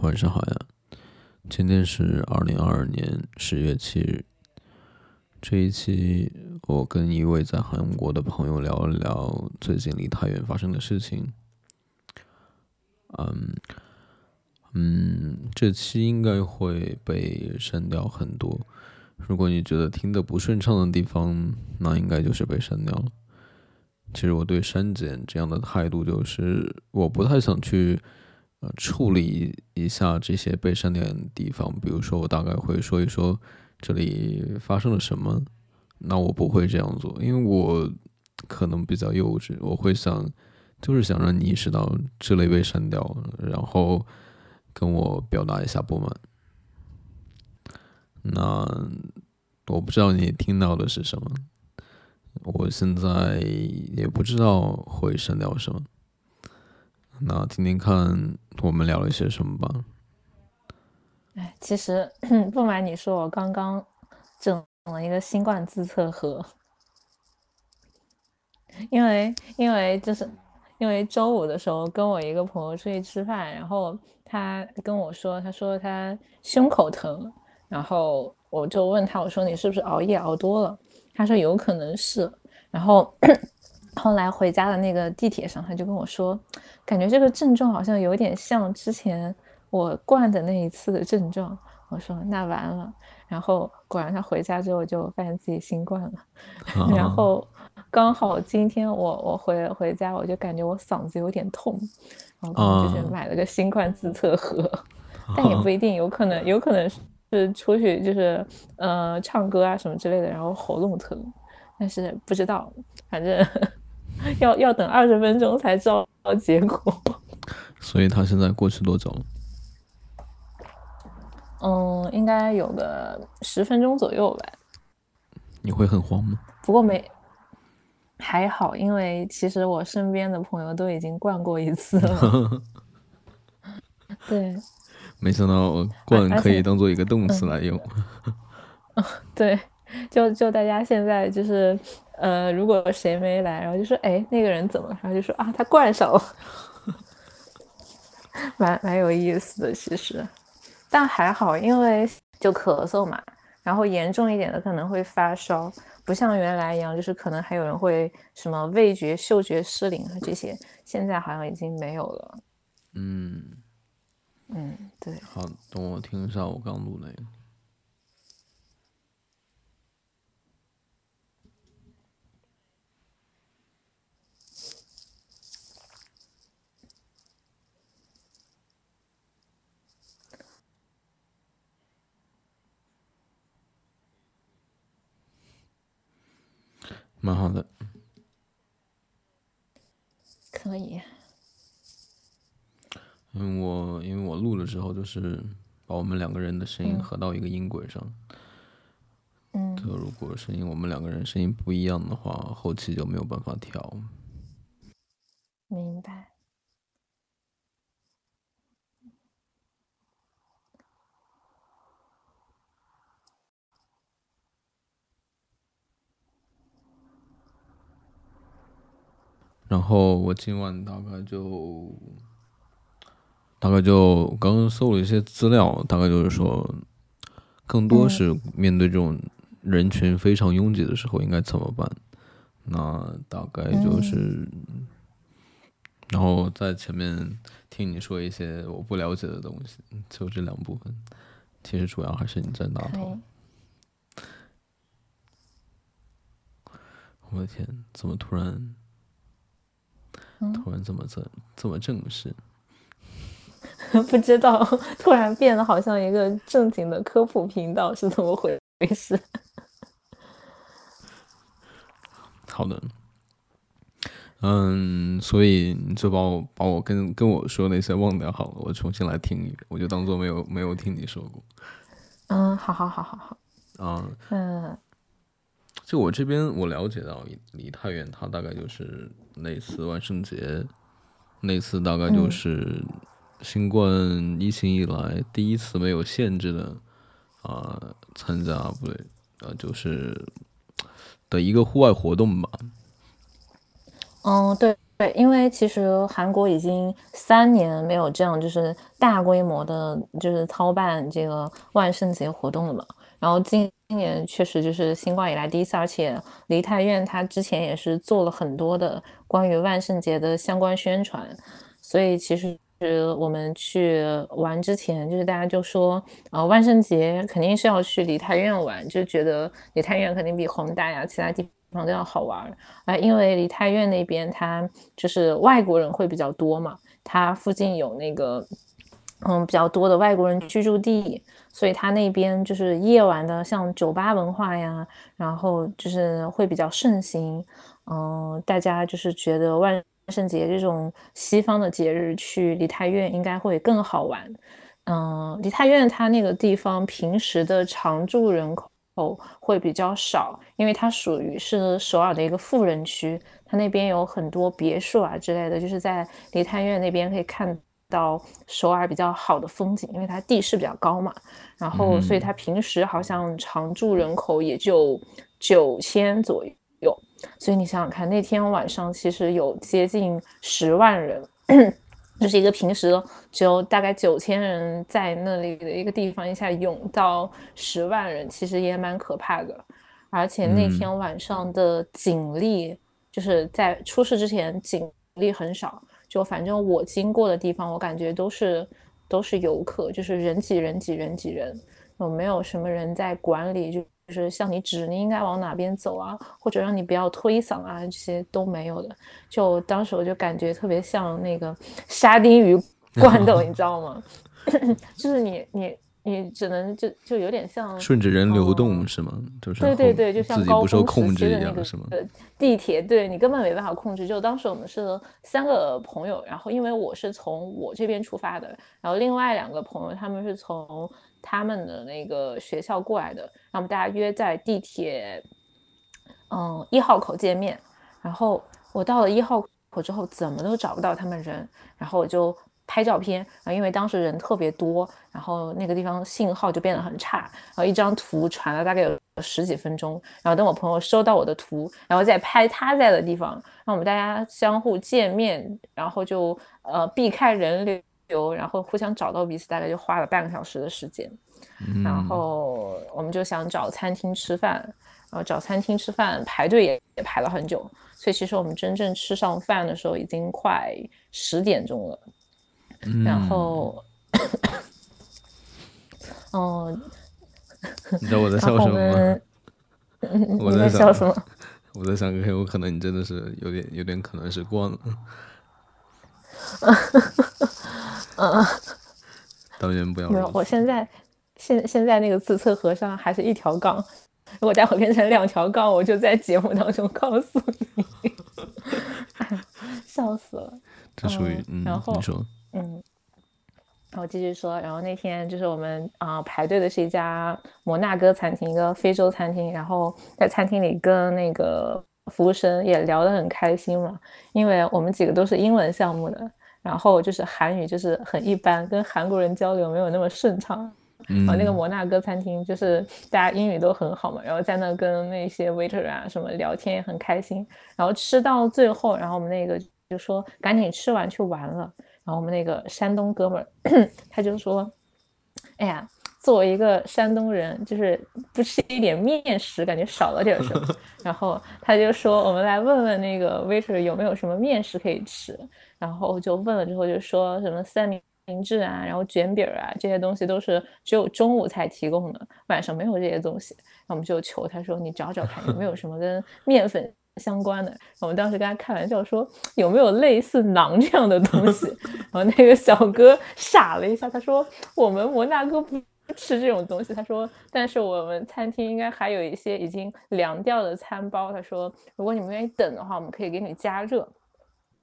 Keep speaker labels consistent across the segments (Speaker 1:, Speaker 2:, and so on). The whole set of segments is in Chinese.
Speaker 1: 晚上好呀，今天是二零二二年十月七日。这一期我跟一位在韩国的朋友聊一聊最近离太原发生的事情。嗯嗯，这期应该会被删掉很多。如果你觉得听得不顺畅的地方，那应该就是被删掉了。其实我对删减这样的态度就是，我不太想去。呃，处理一下这些被删掉的地方，比如说我大概会说一说这里发生了什么。那我不会这样做，因为我可能比较幼稚，我会想就是想让你意识到这类被删掉，然后跟我表达一下不满。那我不知道你听到的是什么，我现在也不知道会删掉什么。那听听看，我们聊了些什么吧。
Speaker 2: 哎，其实 不瞒你说，我刚刚整了一个新冠自测盒，因为因为就是因为周五的时候跟我一个朋友出去吃饭，然后他跟我说，他说他胸口疼，然后我就问他，我说你是不是熬夜熬多了？他说有可能是，然后。后来回家的那个地铁上，他就跟我说，感觉这个症状好像有点像之前我灌的那一次的症状。我说那完了，然后果然他回家之后就发现自己新冠了。然后刚好今天我我回回家，我就感觉我嗓子有点痛，然后就是买了个新冠自测盒，但也不一定，有可能有可能是出去就是呃唱歌啊什么之类的，然后喉咙疼，但是不知道，反正。要要等二十分钟才知道结果，
Speaker 1: 所以他现在过去多久了？
Speaker 2: 嗯，应该有个十分钟左右吧。
Speaker 1: 你会很慌吗？
Speaker 2: 不过没还好，因为其实我身边的朋友都已经灌过一次了。对，
Speaker 1: 没想到灌可以当做一个动词来用。
Speaker 2: 对，就就大家现在就是。呃，如果谁没来，然后就说，哎，那个人怎么？然后就说啊，他灌上了，蛮蛮有意思的，其实，但还好，因为就咳嗽嘛，然后严重一点的可能会发烧，不像原来一样，就是可能还有人会什么味觉、嗅觉失灵啊这些，现在好像已经没有了。嗯，嗯，对。
Speaker 1: 好，等我听一下我刚录那个。蛮好的，
Speaker 2: 可以。
Speaker 1: 因为我因为我录了之后，就是把我们两个人的声音合到一个音轨上。
Speaker 2: 嗯。
Speaker 1: 就如果声音我们两个人声音不一样的话，后期就没有办法调。
Speaker 2: 明白。
Speaker 1: 然后我今晚大概就，大概就刚刚搜了一些资料，大概就是说，更多是面对这种人群非常拥挤的时候应该怎么办？那大概就是，然后在前面听你说一些我不了解的东西，就这两部分，其实主要还是你在那头。我的天，怎么突然？突然这么这这么正式，
Speaker 2: 不知道突然变得好像一个正经的科普频道是怎么回事？
Speaker 1: 好的，嗯，所以你就把我把我跟跟我说那些忘掉好了，我重新来听一遍，我就当做没有没有听你说过。
Speaker 2: 嗯，好好好好好。
Speaker 1: 啊，嗯。就我这边我了解到，离太远，它大概就是那次万圣节，那次大概就是新冠疫情以来第一次没有限制的啊参加不对，呃就是的一个户外活动吧。
Speaker 2: 嗯，对对，因为其实韩国已经三年没有这样就是大规模的，就是操办这个万圣节活动了嘛。然后今今年确实就是新冠以来第一次，而且梨泰院它之前也是做了很多的关于万圣节的相关宣传，所以其实我们去玩之前，就是大家就说，呃，万圣节肯定是要去梨泰院玩，就觉得梨泰院肯定比宏大呀其他地。方都要好玩啊，因为梨泰院那边它就是外国人会比较多嘛，它附近有那个嗯比较多的外国人居住地，所以它那边就是夜晚的像酒吧文化呀，然后就是会比较盛行。嗯，大家就是觉得万圣节这种西方的节日去梨泰院应该会更好玩。嗯，梨泰院它那个地方平时的常住人口。会比较少，因为它属于是首尔的一个富人区，它那边有很多别墅啊之类的，就是在梨泰院那边可以看到首尔比较好的风景，因为它地势比较高嘛。然后，所以它平时好像常住人口也就九千左右，所以你想想看，那天晚上其实有接近十万人。就是一个平时只有大概九千人在那里的一个地方，一下涌到十万人，其实也蛮可怕的。而且那天晚上的警力，就是在出事之前警力很少，就反正我经过的地方，我感觉都是都是游客，就是人挤人挤人挤人，有没有什么人在管理？就。是向你指你应该往哪边走啊，或者让你不要推搡啊，这些都没有的。就当时我就感觉特别像那个 沙丁鱼罐头，你知道吗？就是你你你只能就就有点像
Speaker 1: 顺着人流动是吗？就是
Speaker 2: 对对对，就像高
Speaker 1: 峰时期
Speaker 2: 的那个地铁，对你根本没办法控制。就当时我们是三个朋友，然后因为我是从我这边出发的，然后另外两个朋友他们是从。他们的那个学校过来的，然后我们大家约在地铁，嗯一号口见面。然后我到了一号口之后，怎么都找不到他们人，然后我就拍照片。然后因为当时人特别多，然后那个地方信号就变得很差。然后一张图传了大概有十几分钟。然后等我朋友收到我的图，然后再拍他在的地方，让我们大家相互见面，然后就呃避开人流。然后互相找到彼此，大概就花了半个小时的时间。然后我们就想找餐厅吃饭，然后找餐厅吃饭排队也也排了很久。所以其实我们真正吃上饭的时候已经快十点钟了。然后，哦，
Speaker 1: 你知道我在笑什么吗？
Speaker 2: 我在笑什么？
Speaker 1: 我在想，有可能你真的是有点，有点可能是过了。
Speaker 2: 嗯，
Speaker 1: 导演不要。
Speaker 2: 没有，我现在现现在那个自测盒上还是一条杠，如果待会变成两条杠，我就在节目当中告诉你。笑死了。
Speaker 1: 这属于嗯，
Speaker 2: 然后
Speaker 1: 你说
Speaker 2: 嗯，然后继续说，然后那天就是我们啊排队的是一家摩纳哥餐厅，一个非洲餐厅，然后在餐厅里跟那个服务生也聊得很开心嘛，因为我们几个都是英文项目的。然后就是韩语就是很一般，跟韩国人交流没有那么顺畅。
Speaker 1: 嗯，
Speaker 2: 那个摩纳哥餐厅就是大家英语都很好嘛，然后在那跟那些 waiter 啊什么聊天也很开心。然后吃到最后，然后我们那个就说赶紧吃完去玩了。然后我们那个山东哥们儿 他就说：“哎呀，作为一个山东人，就是不吃一点面食，感觉少了点什么。”然后他就说：“我们来问问那个 waiter 有没有什么面食可以吃。”然后就问了之后就说什么三明治啊，然后卷饼啊这些东西都是只有中午才提供的，晚上没有这些东西。那我们就求他说你找找看有没有什么跟面粉相关的。我们当时跟他开玩笑说有没有类似馕这样的东西。然后那个小哥傻了一下，他说我们摩纳哥不吃这种东西。他说但是我们餐厅应该还有一些已经凉掉的餐包。他说如果你们愿意等的话，我们可以给你加热。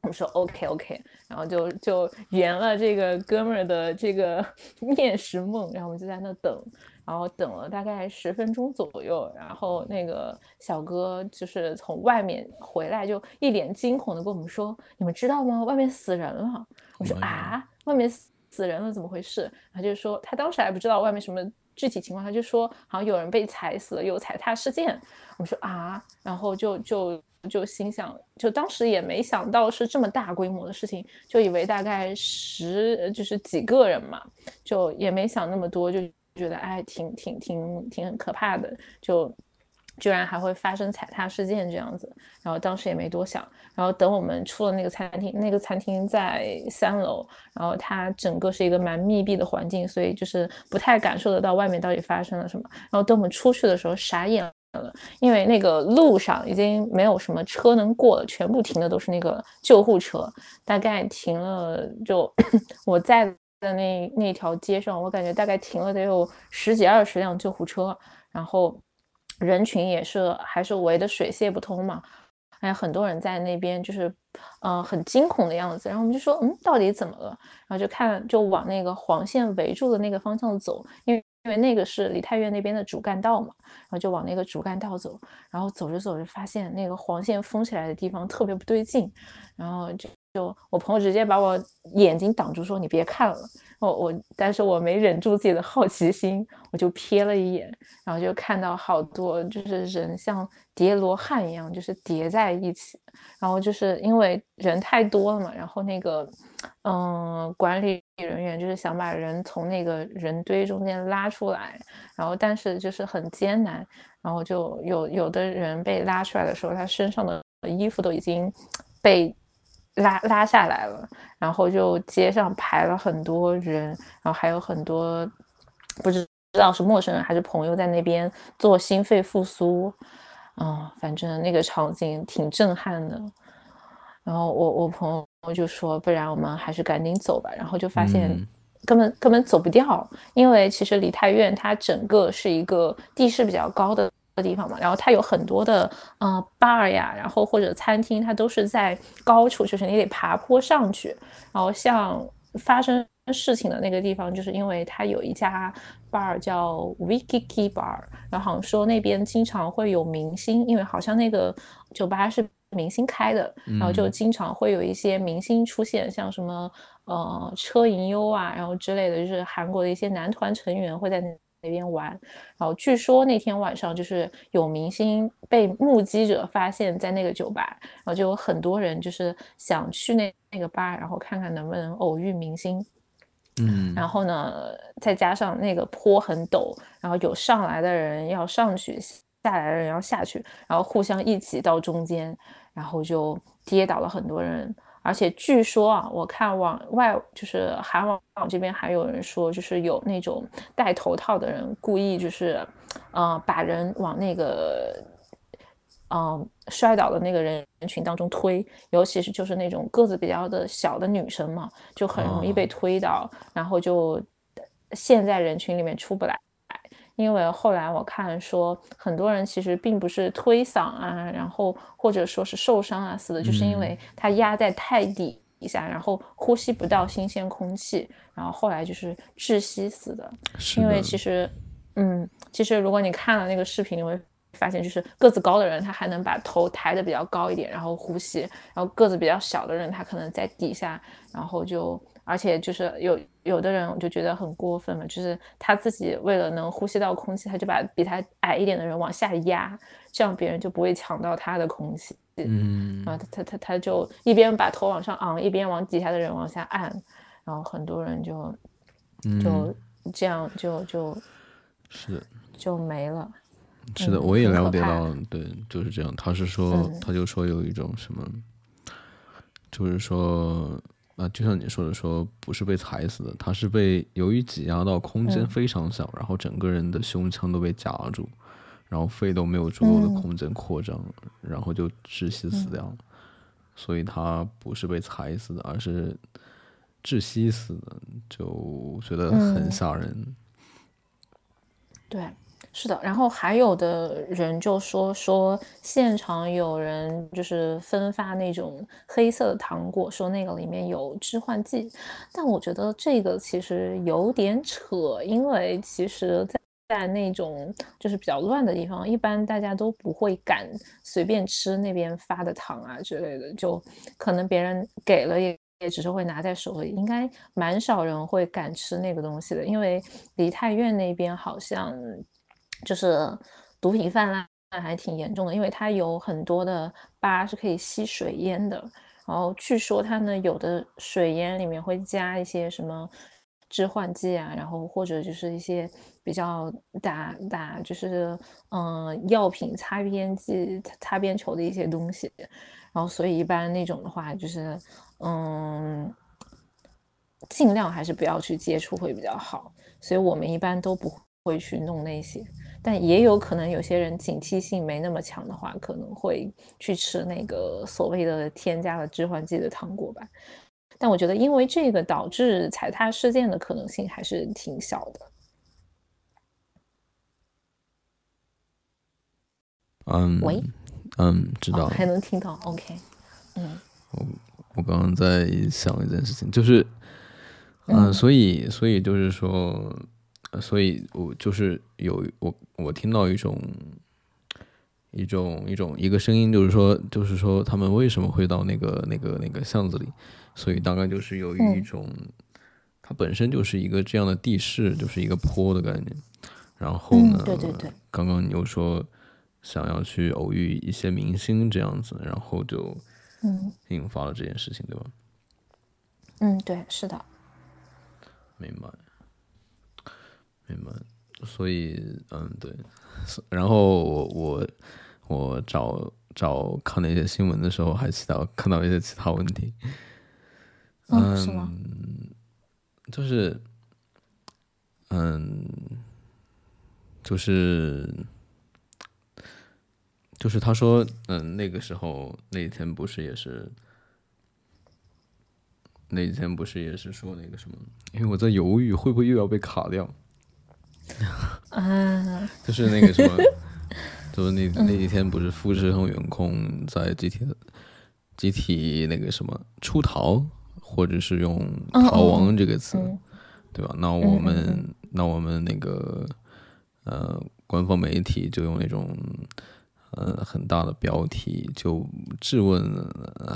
Speaker 2: 我们说 OK OK，然后就就圆了这个哥们儿的这个 面食梦，然后我们就在那等，然后等了大概十分钟左右，然后那个小哥就是从外面回来，就一脸惊恐的跟我们说：“你们知道吗？外面死人了。”我说：“啊，外面死人了，怎么回事？”他就说他当时还不知道外面什么。具体情况，他就说好像有人被踩死了，有踩踏事件。我说啊，然后就就就心想，就当时也没想到是这么大规模的事情，就以为大概十就是几个人嘛，就也没想那么多，就觉得哎，挺挺挺挺可怕的，就。居然还会发生踩踏事件这样子，然后当时也没多想，然后等我们出了那个餐厅，那个餐厅在三楼，然后它整个是一个蛮密闭的环境，所以就是不太感受得到外面到底发生了什么。然后等我们出去的时候傻眼了，因为那个路上已经没有什么车能过了，全部停的都是那个救护车，大概停了就 我在的那那条街上，我感觉大概停了得有十几二十辆救护车，然后。人群也是还是围得水泄不通嘛，还有很多人在那边就是，嗯，很惊恐的样子。然后我们就说，嗯，到底怎么了？然后就看就往那个黄线围住的那个方向走，因为因为那个是梨泰院那边的主干道嘛。然后就往那个主干道走，然后走着走着发现那个黄线封起来的地方特别不对劲，然后就就我朋友直接把我眼睛挡住说：“你别看了。”我我，但是我没忍住自己的好奇心，我就瞥了一眼，然后就看到好多就是人像叠罗汉一样，就是叠在一起，然后就是因为人太多了嘛，然后那个嗯管理人员就是想把人从那个人堆中间拉出来，然后但是就是很艰难，然后就有有的人被拉出来的时候，他身上的衣服都已经被。拉拉下来了，然后就街上排了很多人，然后还有很多不知知道是陌生人还是朋友在那边做心肺复苏，啊，反正那个场景挺震撼的。然后我我朋友就说，不然我们还是赶紧走吧。然后就发现根本根本走不掉，因为其实梨泰院它整个是一个地势比较高的。地方嘛，然后它有很多的呃 bar 呀，然后或者餐厅，它都是在高处，就是你得爬坡上去。然后像发生事情的那个地方，就是因为它有一家 bar 叫 Wikiki Bar，然后好像说那边经常会有明星，因为好像那个酒吧是明星开的，然后就经常会有一些明星出现，像什么呃车银优啊，然后之类的，就是韩国的一些男团成员会在。那边玩，然后据说那天晚上就是有明星被目击者发现，在那个酒吧，然后就有很多人就是想去那那个吧，然后看看能不能偶遇明星。
Speaker 1: 嗯，
Speaker 2: 然后呢，再加上那个坡很陡，然后有上来的人要上去，下来的人要下去，然后互相一起到中间，然后就跌倒了很多人。而且据说啊，我看网外就是韩网这边还有人说，就是有那种戴头套的人故意就是，呃，把人往那个，嗯，摔倒的那个人群当中推，尤其是就是那种个子比较的小的女生嘛，就很容易被推倒，然后就陷在人群里面出不来。因为后来我看说，很多人其实并不是推搡啊，然后或者说是受伤啊死的，就是因为他压在太底下，然后呼吸不到新鲜空气，然后后来就是窒息死的。因为其实，嗯，其实如果你看了那个视频，你会发现，就是个子高的人他还能把头抬得比较高一点，然后呼吸，然后个子比较小的人他可能在底下，然后就。而且就是有有的人，我就觉得很过分嘛，就是他自己为了能呼吸到空气，他就把比他矮一点的人往下压，这样别人就不会抢到他的空气。
Speaker 1: 嗯，
Speaker 2: 然后他他他他就一边把头往上昂，一边往底下的人往下按，然后很多人就就这样就就，
Speaker 1: 是
Speaker 2: 就没了。
Speaker 1: 是的，我也了解到，对，就是这样。他是说，他就说有一种什么，就是说。啊，就像你说的，说不是被踩死的，他是被由于挤压到空间非常小，然后整个人的胸腔都被夹住，然后肺都没有足够的空间扩张，然后就窒息死掉了。所以他不是被踩死的，而是窒息死的，就觉得很吓人。
Speaker 2: 对。是的，然后还有的人就说说现场有人就是分发那种黑色的糖果，说那个里面有致幻剂，但我觉得这个其实有点扯，因为其实在在那种就是比较乱的地方，一般大家都不会敢随便吃那边发的糖啊之类的，就可能别人给了也也只是会拿在手里，应该蛮少人会敢吃那个东西的，因为梨泰院那边好像就是毒品泛滥还挺严重的，因为它有很多的吧是可以吸水烟的，然后据说它呢有的水烟里面会加一些什么致幻剂啊，然后或者就是一些比较打打就是嗯药品擦边剂擦边球的一些东西。然后，所以一般那种的话，就是，嗯，尽量还是不要去接触会比较好。所以我们一般都不会去弄那些，但也有可能有些人警惕性没那么强的话，可能会去吃那个所谓的添加了致幻剂的糖果吧。但我觉得，因为这个导致踩踏事件的可能性还是挺小的。
Speaker 1: 嗯。
Speaker 2: 喂。
Speaker 1: 嗯，知道，
Speaker 2: 还能听到，OK，嗯，
Speaker 1: 我我刚刚在想一件事情，就是，嗯，所以所以就是说，所以我就是有我我听到一种一种一种一个声音，就是说就是说他们为什么会到那个那个那个巷子里，所以大概就是由于一种，它本身就是一个这样的地势，就是一个坡的概念，然后呢，
Speaker 2: 对对对，
Speaker 1: 刚刚你又说。想要去偶遇一些明星这样子，然后就
Speaker 2: 嗯
Speaker 1: 引发了这件事情，对吧？
Speaker 2: 嗯，对，是的。
Speaker 1: 明白，明白。所以，嗯，对。然后我我我找找看那些新闻的时候，还其他看到一些其他问题。
Speaker 2: 嗯，是吗？
Speaker 1: 就是，嗯，就是。就是他说，嗯，那个时候那天不是也是，那天不是也是说那个什么？因为我在犹豫会不会又要被卡掉。
Speaker 2: 啊，
Speaker 1: 就是那个什么，就是那那几天不是富士和远控在集体集体那个什么出逃，或者是用逃亡这个词，对吧？那我们那我们那个呃官方媒体就用那种。呃，很大的标题就质问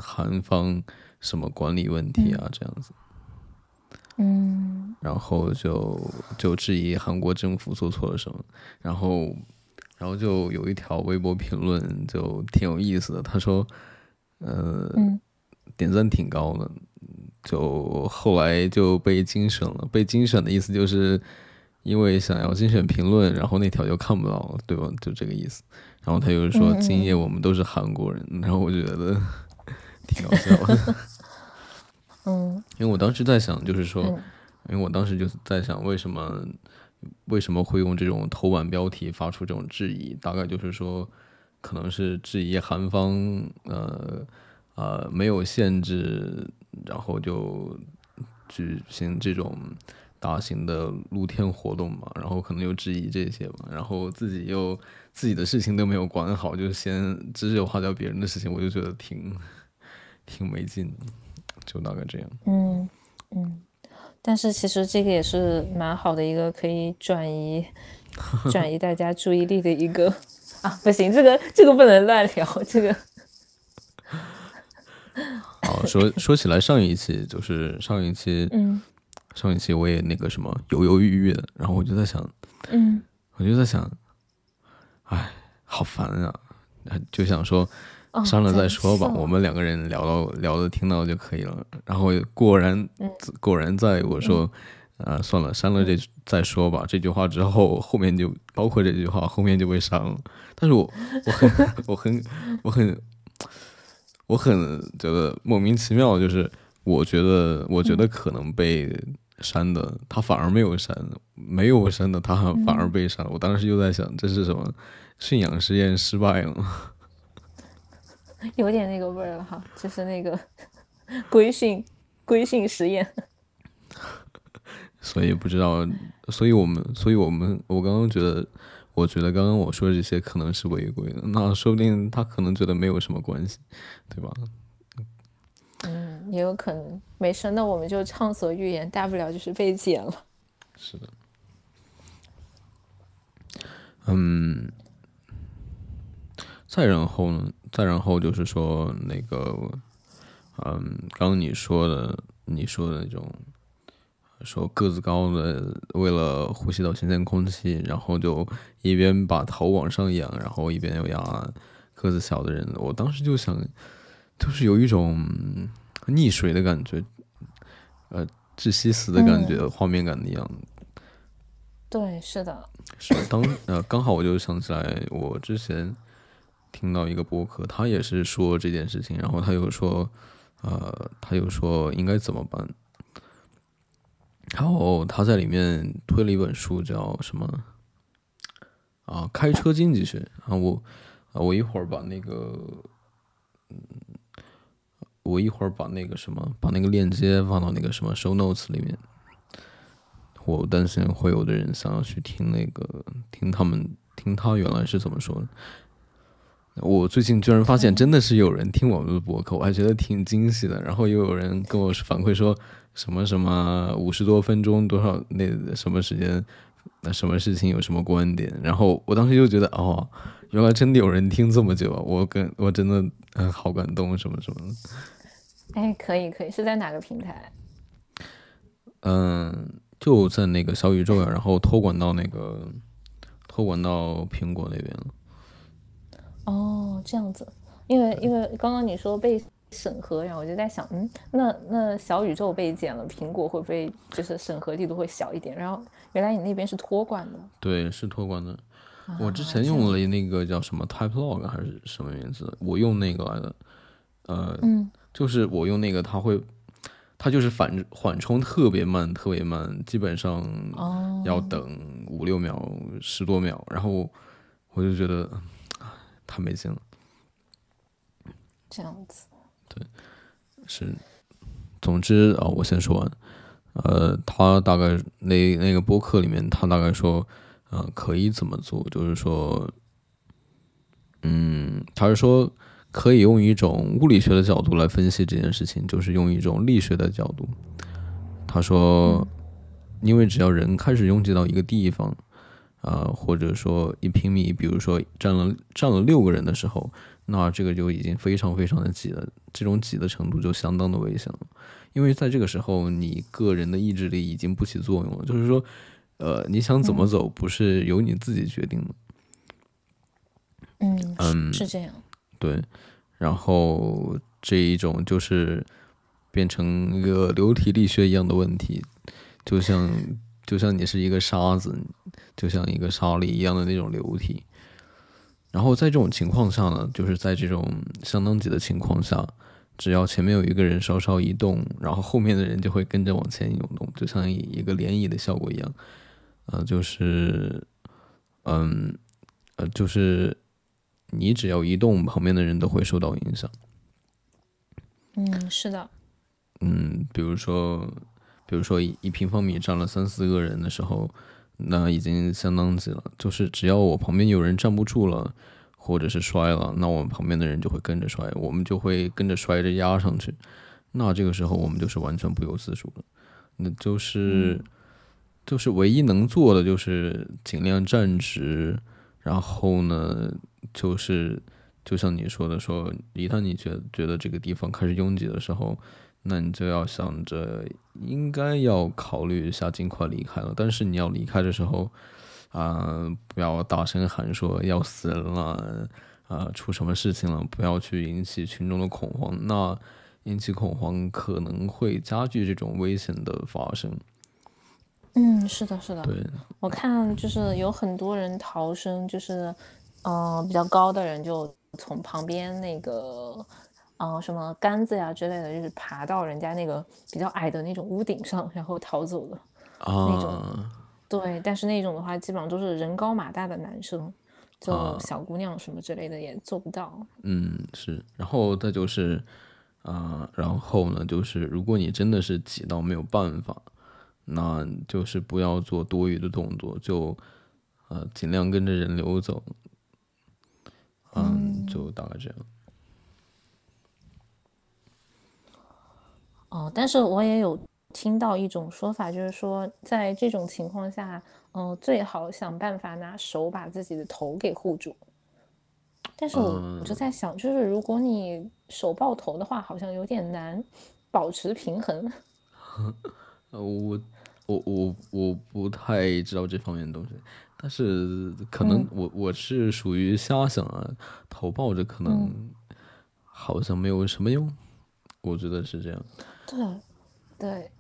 Speaker 1: 韩方什么管理问题啊，这样子。
Speaker 2: 嗯。
Speaker 1: 然后就就质疑韩国政府做错了什么，然后然后就有一条微博评论就挺有意思的，他说，呃，点赞挺高的，就后来就被精选了，被精选的意思就是因为想要精选评论，然后那条就看不到了，对吧？就这个意思。然后他又说：“今夜我们都是韩国人。”然后我觉得 挺搞笑的。
Speaker 2: 嗯，
Speaker 1: 因为我当时在想，就是说，因为我当时就是在想，为什么为什么会用这种头版标题发出这种质疑？大概就是说，可能是质疑韩方呃呃没有限制，然后就举行这种大型的露天活动嘛，然后可能又质疑这些嘛，然后自己又。自己的事情都没有管好，就先指手画脚别人的事情，我就觉得挺挺没劲的，就大概这样。
Speaker 2: 嗯嗯，但是其实这个也是蛮好的一个可以转移 转移大家注意力的一个啊，不行，这个这个不能乱聊，这个。
Speaker 1: 好，说说起来，上一期就是上一期，
Speaker 2: 嗯，
Speaker 1: 上一期我也那个什么犹犹豫豫的，然后我就在想，
Speaker 2: 嗯，
Speaker 1: 我就在想。哎，好烦啊！就想说，商了再说吧。我们两个人聊到聊的听到就可以了。然后果然，果然在我说，啊，算了，删了这再说吧。这句话之后，后面就包括这句话后面就被删了。但是我 我很我很我很我很觉得莫名其妙，就是我觉得我觉得可能被删的，他反而没有删；没有删的，他反而被删了。我当时就在想，这是什么？驯养实验失败了，
Speaker 2: 有点那个味儿了哈，就是那个 规训规训实验。
Speaker 1: 所以不知道，所以我们，所以我们，我刚刚觉得，我觉得刚刚我说的这些可能是违规的，那说不定他可能觉得没有什么关系，对吧？
Speaker 2: 嗯，也有可能，没事，那我们就畅所欲言，大不了就是被剪了。
Speaker 1: 是的，嗯。再然后呢？再然后就是说那个，嗯，刚刚你说的，你说的那种，说个子高的为了呼吸到新鲜空气，然后就一边把头往上仰，然后一边又压个子小的人，我当时就想，就是有一种溺水的感觉，呃，窒息死的感觉，画面感的样子。
Speaker 2: 对，是的。
Speaker 1: 是当呃，刚好我就想起来，我之前听到一个播客，他也是说这件事情，然后他又说，呃，他又说应该怎么办。然后他在里面推了一本书，叫什么？啊，开车经济学。啊，我啊，我一会儿把那个，嗯，我一会儿把那个什么，把那个链接放到那个什么 show notes 里面。我担心会有的人想要去听那个，听他们听他原来是怎么说的。我最近居然发现真的是有人听我们的博客，我还觉得挺惊喜的。然后又有人跟我反馈说什么什么五十多分钟多少那什么时间，那什么事情有什么观点。然后我当时就觉得哦，原来真的有人听这么久，我跟我真的嗯好感动什么什么的。
Speaker 2: 哎，可以可以，是在哪个平台？
Speaker 1: 嗯。就在那个小宇宙呀，然后托管到那个托管到苹果那边了。
Speaker 2: 哦，这样子，因为因为刚刚你说被审核，然后我就在想，嗯，那那小宇宙被剪了，苹果会不会就是审核力度会小一点？然后原来你那边是托管的。
Speaker 1: 对，是托管的。我之前用了那个叫什么 TypeLog 还是什么名字？我用那个来的。呃，
Speaker 2: 嗯，
Speaker 1: 就是我用那个，它会。它就是反缓冲特别慢，特别慢，基本上要等五六秒、十多秒，然后我就觉得太没劲了。
Speaker 2: 这样子。
Speaker 1: 对，是。总之啊，我先说完。呃，他大概那那个播客里面，他大概说，呃，可以怎么做？就是说，嗯，他是说。可以用一种物理学的角度来分析这件事情，就是用一种力学的角度。他说，因为只要人开始拥挤到一个地方，啊，或者说一平米，比如说站了站了六个人的时候，那这个就已经非常非常的挤了，这种挤的程度就相当的危险了。因为在这个时候，你个人的意志力已经不起作用了，就是说，呃，你想怎么走，不是由你自己决定的。
Speaker 2: 嗯嗯，是这样。
Speaker 1: 对，然后这一种就是变成一个流体力学一样的问题，就像就像你是一个沙子，就像一个沙粒一样的那种流体。然后在这种情况下呢，就是在这种相当级的情况下，只要前面有一个人稍稍移动，然后后面的人就会跟着往前涌动，就像一个涟漪的效果一样。呃，就是，嗯，呃，就是。你只要移动，旁边的人都会受到影响。
Speaker 2: 嗯，是的。
Speaker 1: 嗯，比如说，比如说一一平方米站了三四个人的时候，那已经相当挤了。就是只要我旁边有人站不住了，或者是摔了，那我们旁边的人就会跟着摔，我们就会跟着摔着压上去。那这个时候我们就是完全不由自主了。那就是，就是唯一能做的就是尽量站直，然后呢。就是，就像你说的，说一旦你觉觉得这个地方开始拥挤的时候，那你就要想着应该要考虑一下尽快离开了。但是你要离开的时候，啊，不要大声喊说要死人了，啊，出什么事情了，不要去引起群众的恐慌。那引起恐慌可能会加剧这种危险的发生。
Speaker 2: 嗯，是的，是的。
Speaker 1: 对，
Speaker 2: 我看就是有很多人逃生，就是。嗯，比较高的人就从旁边那个，嗯，什么杆子呀之类的，就是爬到人家那个比较矮的那种屋顶上，然后逃走的。那种，对，但是那种的话，基本上都是人高马大的男生，就小姑娘什么之类的也做不到。
Speaker 1: 嗯，是。然后再就是，啊，然后呢，就是如果你真的是挤到没有办法，那就是不要做多余的动作，就呃尽量跟着人流走。嗯，就大概这样。
Speaker 2: 哦，但是我也有听到一种说法，就是说在这种情况下，嗯，最好想办法拿手把自己的头给护住。但是我我就在想，就是如果你手抱头的话，好像有点难保持平衡。
Speaker 1: 呃，我我我我不太知道这方面的东西，但是可能我我是属于瞎想啊，头抱着可能好像没有什么用，我觉得是这样。
Speaker 2: 对，对，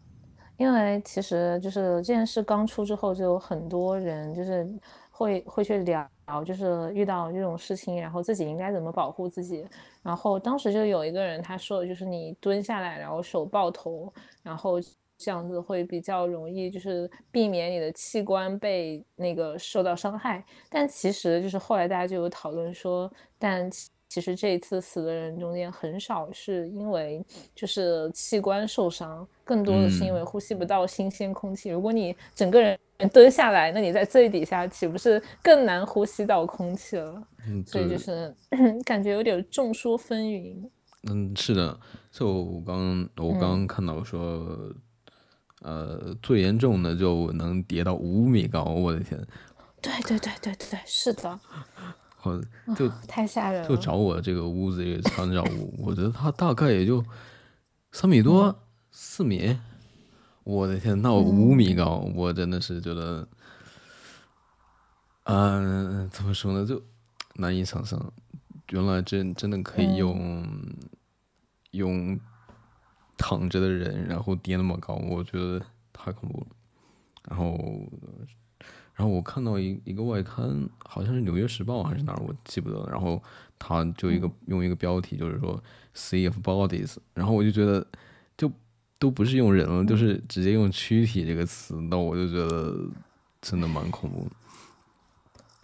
Speaker 2: 因为其实就是这件事刚出之后，就有很多人就是会会去聊，就是遇到这种事情，然后自己应该怎么保护自己。然后当时就有一个人他说就是你蹲下来，然后手抱头，然后这样子会比较容易，就是避免你的器官被那个受到伤害。但其实就是后来大家就有讨论说，但。其实这一次死的人中间很少是因为就是器官受伤，更多的是因为呼吸不到新鲜空气。如果你整个人蹲下来，那你在最底下岂不是更难呼吸到空气了？嗯所以就是 感觉有点众说纷纭。
Speaker 1: 嗯，是的，就我刚我刚刚看到说，呃，最严重的就能跌到五米高，我的天！
Speaker 2: 对对对对对，是的。
Speaker 1: 就
Speaker 2: 太吓人了！
Speaker 1: 就找我这个屋子这个参照物，我觉得他大概也就三米多、四米。我的天，那我五米高，我真的是觉得，嗯，怎么说呢，就难以想象，原来真真的可以用用躺着的人，然后跌那么高，我觉得太恐怖了。然后。然后我看到一一个外刊，好像是《纽约时报》还是哪儿，我记不得了。然后他就一个用一个标题，就是说 “sea of bodies”。然后我就觉得，就都不是用人了，就是直接用躯体这个词，那我就觉得真的蛮恐怖。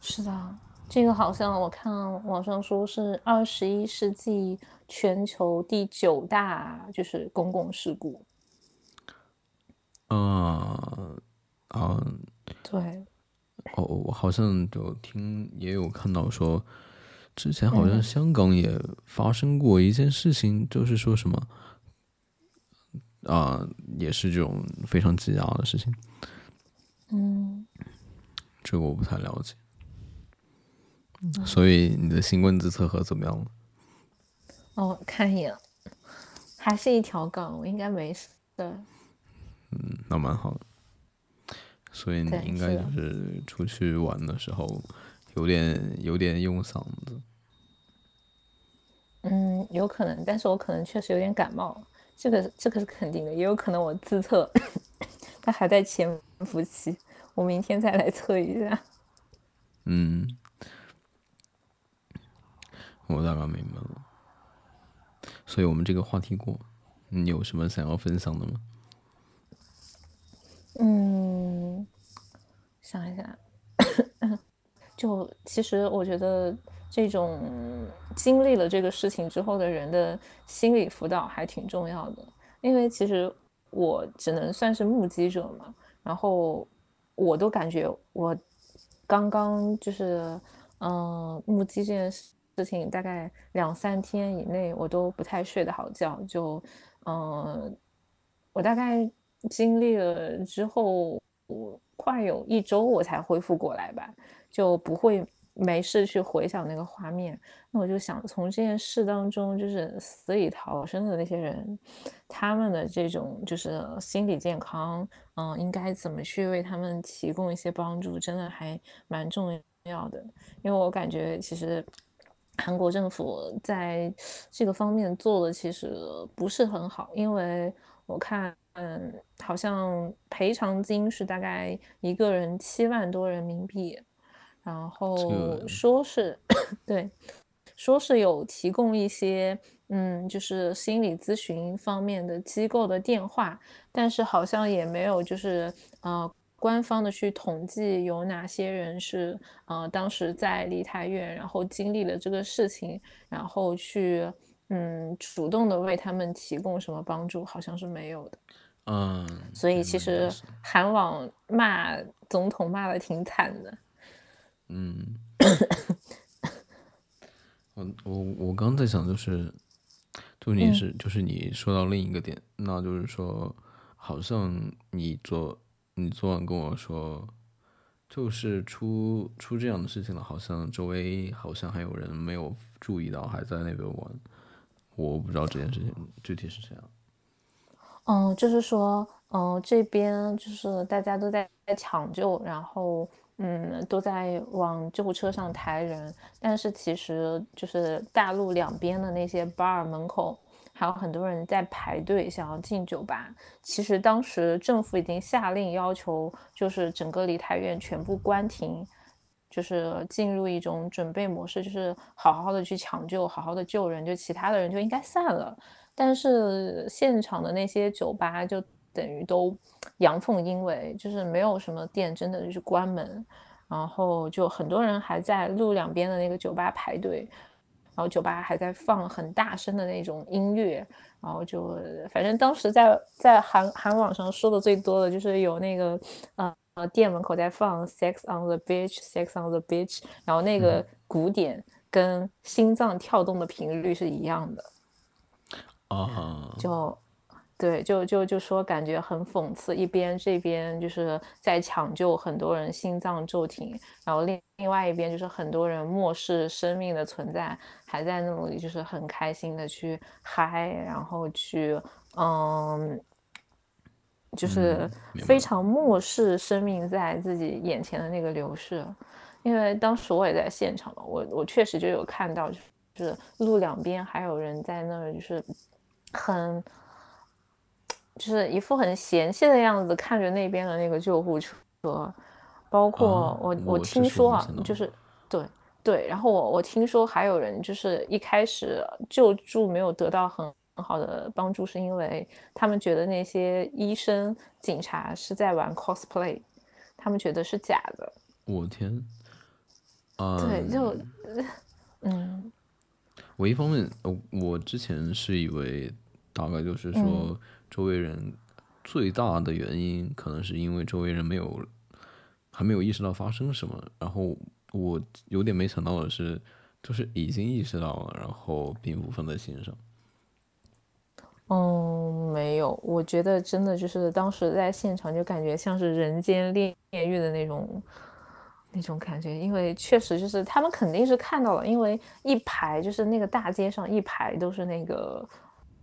Speaker 2: 是的，这个好像我看网上说是二十一世纪全球第九大就是公共事故。
Speaker 1: 嗯嗯，
Speaker 2: 对。
Speaker 1: 哦，我好像就听也有看到说，之前好像香港也发生过一件事情，就是说什么啊，也是这种非常挤压的事情。
Speaker 2: 嗯，
Speaker 1: 这个我不太了解。所以你的新冠自测盒怎么样了？
Speaker 2: 哦，看一眼，还是一条杠，我应该没事。
Speaker 1: 嗯，那蛮好的。所以你应该就是出去玩的时候，有点有点用嗓子。
Speaker 2: 嗯，有可能，但是我可能确实有点感冒，这个这个是肯定的，也有可能我自测，它还在潜伏期，我明天再来测一下。
Speaker 1: 嗯，我大概明白了。所以我们这个话题过，你有什么想要分享的吗？
Speaker 2: 嗯，想一下，就其实我觉得这种经历了这个事情之后的人的心理辅导还挺重要的，因为其实我只能算是目击者嘛，然后我都感觉我刚刚就是嗯目击这件事情，大概两三天以内我都不太睡得好觉，就嗯我大概。经历了之后，我快有一周我才恢复过来吧，就不会没事去回想那个画面。那我就想从这件事当中，就是死里逃生的那些人，他们的这种就是心理健康，嗯，应该怎么去为他们提供一些帮助，真的还蛮重要的。因为我感觉其实韩国政府在这个方面做的其实不是很好，因为我看。嗯，好像赔偿金是大概一个人七万多人民币，然后说是 对，说是有提供一些嗯，就是心理咨询方面的机构的电话，但是好像也没有就是呃官方的去统计有哪些人是呃当时在梨泰院，然后经历了这个事情，然后去嗯主动的为他们提供什么帮助，好像是没有的。
Speaker 1: 嗯，
Speaker 2: 所以其实韩网骂总统骂的挺惨的。
Speaker 1: 嗯，我我我刚在想，就是，就你是就是你说到另一个点，那就是说，好像你昨你昨晚跟我说，就是出出这样的事情了，好像周围好像还有人没有注意到，还在那边玩。我不知道这件事情具体是谁样。
Speaker 2: 嗯，就是说，嗯，这边就是大家都在抢救，然后，嗯，都在往救护车上抬人，但是其实就是大陆两边的那些 bar 门口。还有很多人在排队想要进酒吧。其实当时政府已经下令要求，就是整个梨泰院全部关停，就是进入一种准备模式，就是好好的去抢救，好好的救人，就其他的人就应该散了。但是现场的那些酒吧就等于都阳奉阴违，就是没有什么店真的就是关门，然后就很多人还在路两边的那个酒吧排队。然后酒吧还在放很大声的那种音乐，然后就反正当时在在韩韩网上说的最多的就是有那个呃呃店门口在放 Sex on the Beach，Sex on the Beach，然后那个鼓点跟心脏跳动的频率是一样的，
Speaker 1: 啊，
Speaker 2: 就。对，就就就说感觉很讽刺，一边这边就是在抢救很多人心脏骤停，然后另另外一边就是很多人漠视生命的存在，还在那里就是很开心的去嗨，然后去嗯，就是非常漠视生命在自己眼前的那个流逝。因为当时我也在现场嘛，我我确实就有看到，就是路两边还有人在那儿，就是很。就是一副很嫌弃的样子，看着那边的那个救护车，包括我，
Speaker 1: 我
Speaker 2: 听说啊，就是对对，然后我我听说还有人就是一开始救助没有得到很很好的帮助，是因为他们觉得那些医生、警察是在玩 cosplay，他们觉得是假的。
Speaker 1: 我天，啊
Speaker 2: 对，就 嗯，
Speaker 1: 我一方面，我之前是以为大概就是说。周围人最大的原因，可能是因为周围人没有还没有意识到发生什么。然后我有点没想到的是，就是已经意识到了，然后并不放在心上。
Speaker 2: 嗯，没有，我觉得真的就是当时在现场就感觉像是人间炼狱的那种那种感觉，因为确实就是他们肯定是看到了，因为一排就是那个大街上一排都是那个。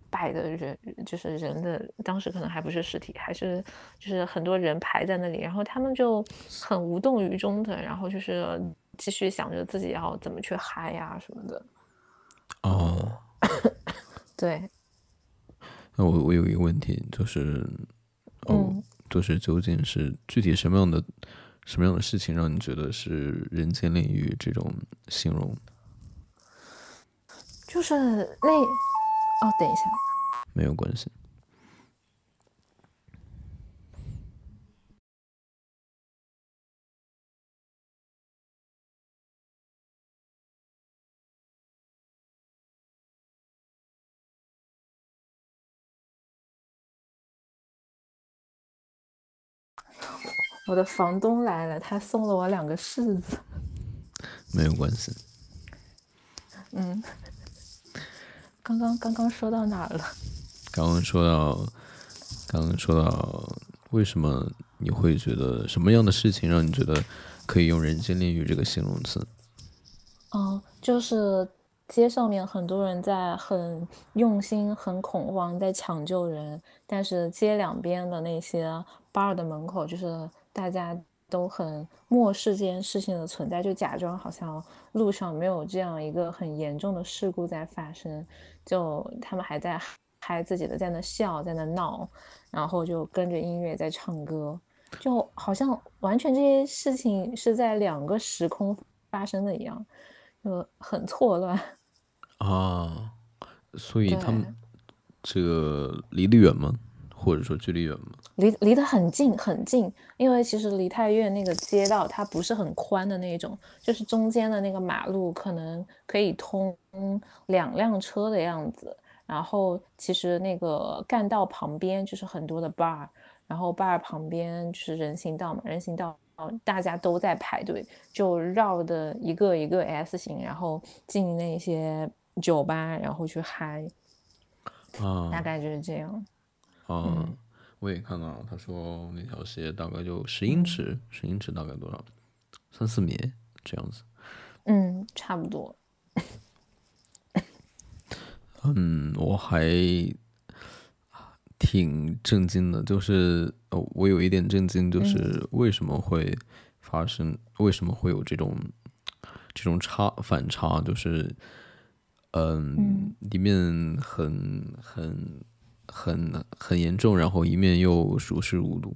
Speaker 2: 摆的人就是人的，当时可能还不是尸体，还是就是很多人排在那里，然后他们就很无动于衷的，然后就是继续想着自己要怎么去嗨呀什么的。
Speaker 1: 哦，
Speaker 2: 对。
Speaker 1: 那我我有一个问题，就是，哦，就是究竟是具体什么样的什么样的事情让你觉得是人间炼狱这种形容？
Speaker 2: 就是那。哦，等一下，
Speaker 1: 没有关系。
Speaker 2: 我的房东来了，他送了我两个柿子。
Speaker 1: 没有关系。
Speaker 2: 嗯。刚刚刚刚说到哪儿了？
Speaker 1: 刚刚说到，刚刚说到，为什么你会觉得什么样的事情让你觉得可以用“人间炼狱”这个形容词？
Speaker 2: 嗯，就是街上面很多人在很用心、很恐慌，在抢救人，但是街两边的那些 bar 的门口，就是大家。都很漠视这件事情的存在，就假装好像路上没有这样一个很严重的事故在发生，就他们还在嗨自己的，在那笑，在那闹，然后就跟着音乐在唱歌，就好像完全这些事情是在两个时空发生的一样，就很错乱
Speaker 1: 啊。所以他们这个离得远吗？或者说距离远吗？
Speaker 2: 离离得很近很近，因为其实梨泰院那个街道它不是很宽的那种，就是中间的那个马路可能可以通两辆车的样子。然后其实那个干道旁边就是很多的 bar，然后 bar 旁边就是人行道嘛，人行道大家都在排队，就绕的一个一个 S 型，然后进那些酒吧，然后去嗨，
Speaker 1: 啊，
Speaker 2: 大概就是这样。
Speaker 1: 嗯，我也看到了他说那条鞋大概就十英尺，十英尺大概多少？三四米这样子。
Speaker 2: 嗯，差不多。
Speaker 1: 嗯，我还挺震惊的，就是我有一点震惊，就是为什么会发生，为什么会有这种这种差反差，就是嗯，里面很很很很严重，然后一面又熟视无睹。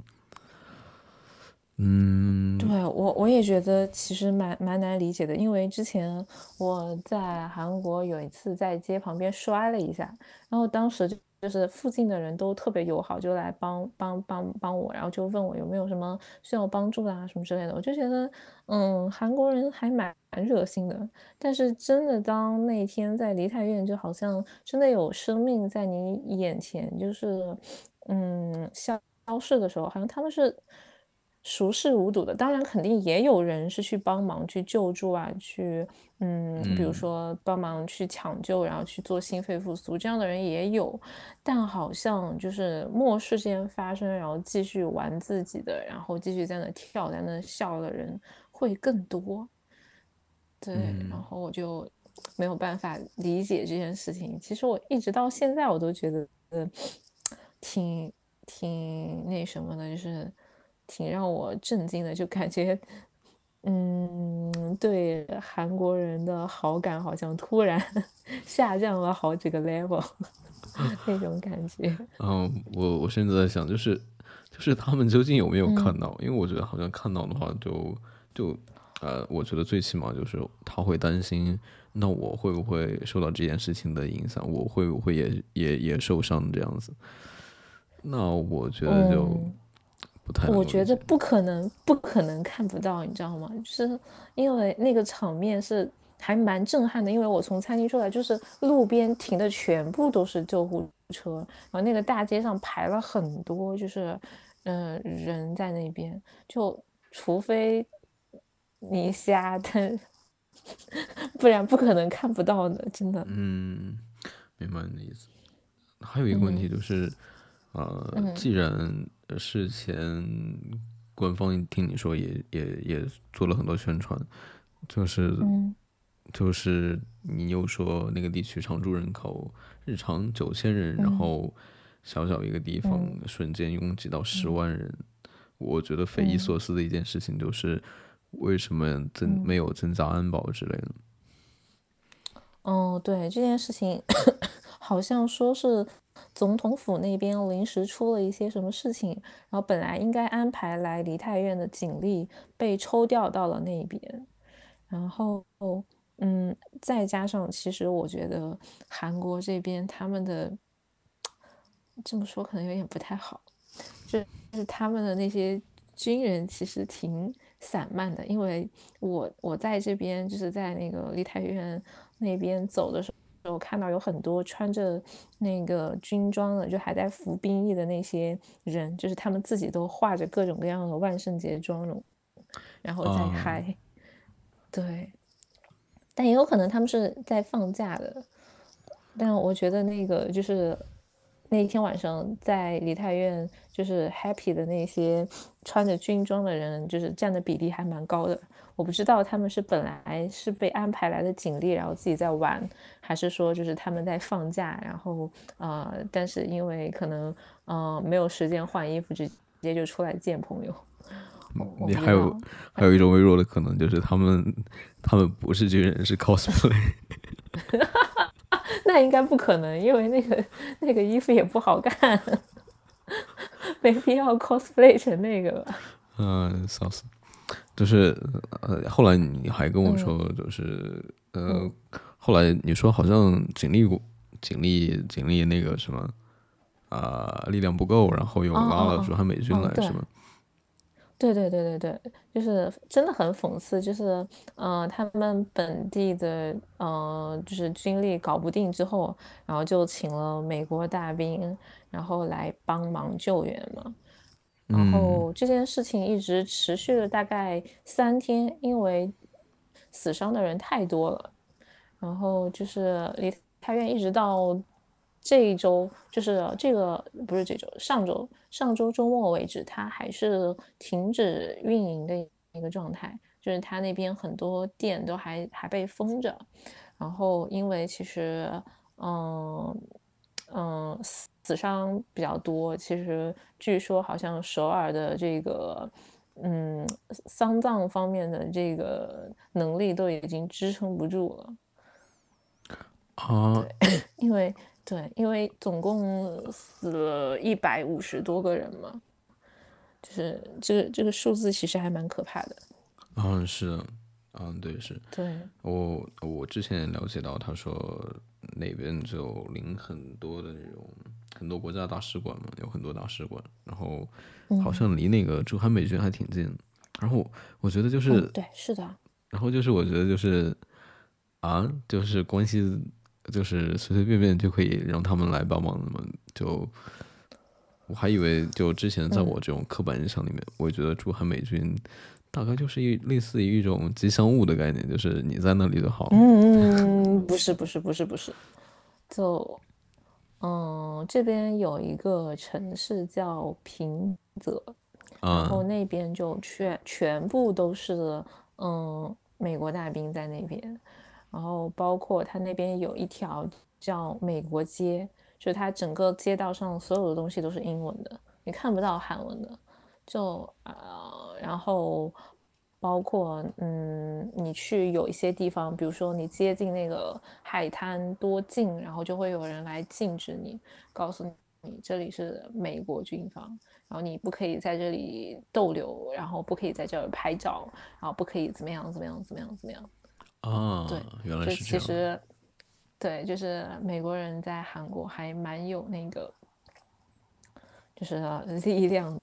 Speaker 1: 嗯，
Speaker 2: 对我我也觉得其实蛮蛮难理解的，因为之前我在韩国有一次在街旁边摔了一下，然后当时就就是附近的人都特别友好，就来帮帮帮帮我，然后就问我有没有什么需要帮助的啊什么之类的，我就觉得嗯韩国人还蛮蛮热心的，但是真的当那天在梨泰院，就好像真的有生命在你眼前就是嗯消消逝的时候，好像他们是。熟视无睹的，当然肯定也有人是去帮忙去救助啊，去嗯，比如说帮忙去抢救，然后去做心肺复苏，这样的人也有。但好像就是漠视这件发生，然后继续玩自己的，然后继续在那跳，在那笑的人会更多。对，然后我就没有办法理解这件事情。其实我一直到现在我都觉得挺挺那什么的，就是。挺让我震惊的，就感觉，嗯，对韩国人的好感好像突然 下降了好几个 level，那种感觉。
Speaker 1: 嗯，我我甚至在想，就是就是他们究竟有没有看到？因为我觉得好像看到的话，就就呃，我觉得最起码就是他会担心，那我会不会受到这件事情的影响？我会不会也也也受伤这样子？那我觉得就。
Speaker 2: 我觉得不可能，不可能看不到，你知道吗？就是因为那个场面是还蛮震撼的，因为我从餐厅出来，就是路边停的全部都是救护车，然后那个大街上排了很多，就是嗯人在那边，就除非你瞎，但 不然不可能看不到的，真的。
Speaker 1: 嗯，明白你的意思。还有一个问题就是，呃，既然事前官方听你说也也也做了很多宣传，就是就是你又说那个地区常住人口日常九千人，然后小小一个地方瞬间拥挤到十万人，我觉得匪夷所思的一件事情就是为什么增没有增加安保之类的？
Speaker 2: 哦，对这件事情 好像说是。总统府那边临时出了一些什么事情，然后本来应该安排来梨泰院的警力被抽调到了那边，然后，嗯，再加上其实我觉得韩国这边他们的这么说可能有点不太好，就是他们的那些军人其实挺散漫的，因为我我在这边就是在那个梨泰院那边走的时候。我看到有很多穿着那个军装的，就还在服兵役的那些人，就是他们自己都画着各种各样的万圣节妆容，然后在嗨。对，但也有可能他们是在放假的。但我觉得那个就是那一天晚上在梨泰院就是 happy 的那些穿着军装的人，就是占的比例还蛮高的。我不知道他们是本来是被安排来的警力，然后自己在玩，还是说就是他们在放假，然后呃，但是因为可能呃没有时间换衣服，直接就出来见朋友。
Speaker 1: 你还有还有一种微弱的可能，就是他们他们不是军人，是 cosplay。
Speaker 2: 那应该不可能，因为那个那个衣服也不好看，没必要 cosplay 成那个吧。
Speaker 1: 嗯，笑死。就是呃，后来你还跟我说，就是呃，后来你说好像警力警力警力那个什么啊，力量不够，然后又拉了驻韩美军来，是吗？
Speaker 2: 对对对对对，就是真的很讽刺，就是呃，他们本地的呃，就是军力搞不定之后，然后就请了美国大兵，然后来帮忙救援嘛。然后这件事情一直持续了大概三天，因为死伤的人太多了。然后就是离开院一直到这一周，就是这个不是这周，上周上周周末为止，它还是停止运营的一个状态。就是他那边很多店都还还被封着，然后因为其实嗯嗯死伤比较多，其实据说好像首尔的这个嗯丧葬方面的这个能力都已经支撑不住了。
Speaker 1: 啊，
Speaker 2: 因为对，因为总共死了一百五十多个人嘛，就是这个这个数字其实还蛮可怕的。
Speaker 1: 嗯，是，嗯，对，是。
Speaker 2: 对，
Speaker 1: 我我之前也了解到，他说那边就领很多的那种很多国家大使馆嘛，有很多大使馆，然后好像离那个驻韩美军还挺近。然后我觉得就是
Speaker 2: 对，是的。
Speaker 1: 然后就是我觉得就是啊，就是关系。就是随随便便就可以让他们来帮忙的嘛？就我还以为，就之前在我这种刻板印象里面，我觉得驻韩美军大概就是一类似于一种吉祥物的概念，就是你在那里就好。
Speaker 2: 嗯，不是，不是，不是，不是。就嗯，这边有一个城市叫平泽，然后那边就全全部都是嗯美国大兵在那边。然后包括他那边有一条叫美国街，就是它整个街道上所有的东西都是英文的，你看不到韩文的。就呃，然后包括嗯，你去有一些地方，比如说你接近那个海滩多近，然后就会有人来禁止你，告诉你这里是美国军方，然后你不可以在这里逗留，然后不可以在这儿拍照，然后不可以怎么样怎么样怎么样怎么样。
Speaker 1: 啊，
Speaker 2: 对，
Speaker 1: 原来是
Speaker 2: 这样。其实，对，就是美国人在韩国还蛮有那个，就是力量的。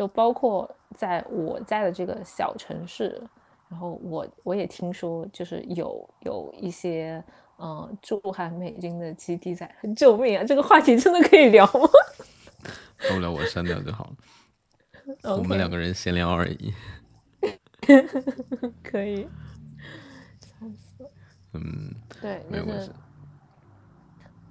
Speaker 2: 就包括在我在的这个小城市，然后我我也听说，就是有有一些嗯驻韩美军的基地在。救命啊！这个话题真的可以聊吗？
Speaker 1: 不了，我删掉就好了。我们两个人闲聊而已。
Speaker 2: 可以。
Speaker 1: 嗯，
Speaker 2: 对，
Speaker 1: 没有关
Speaker 2: 系。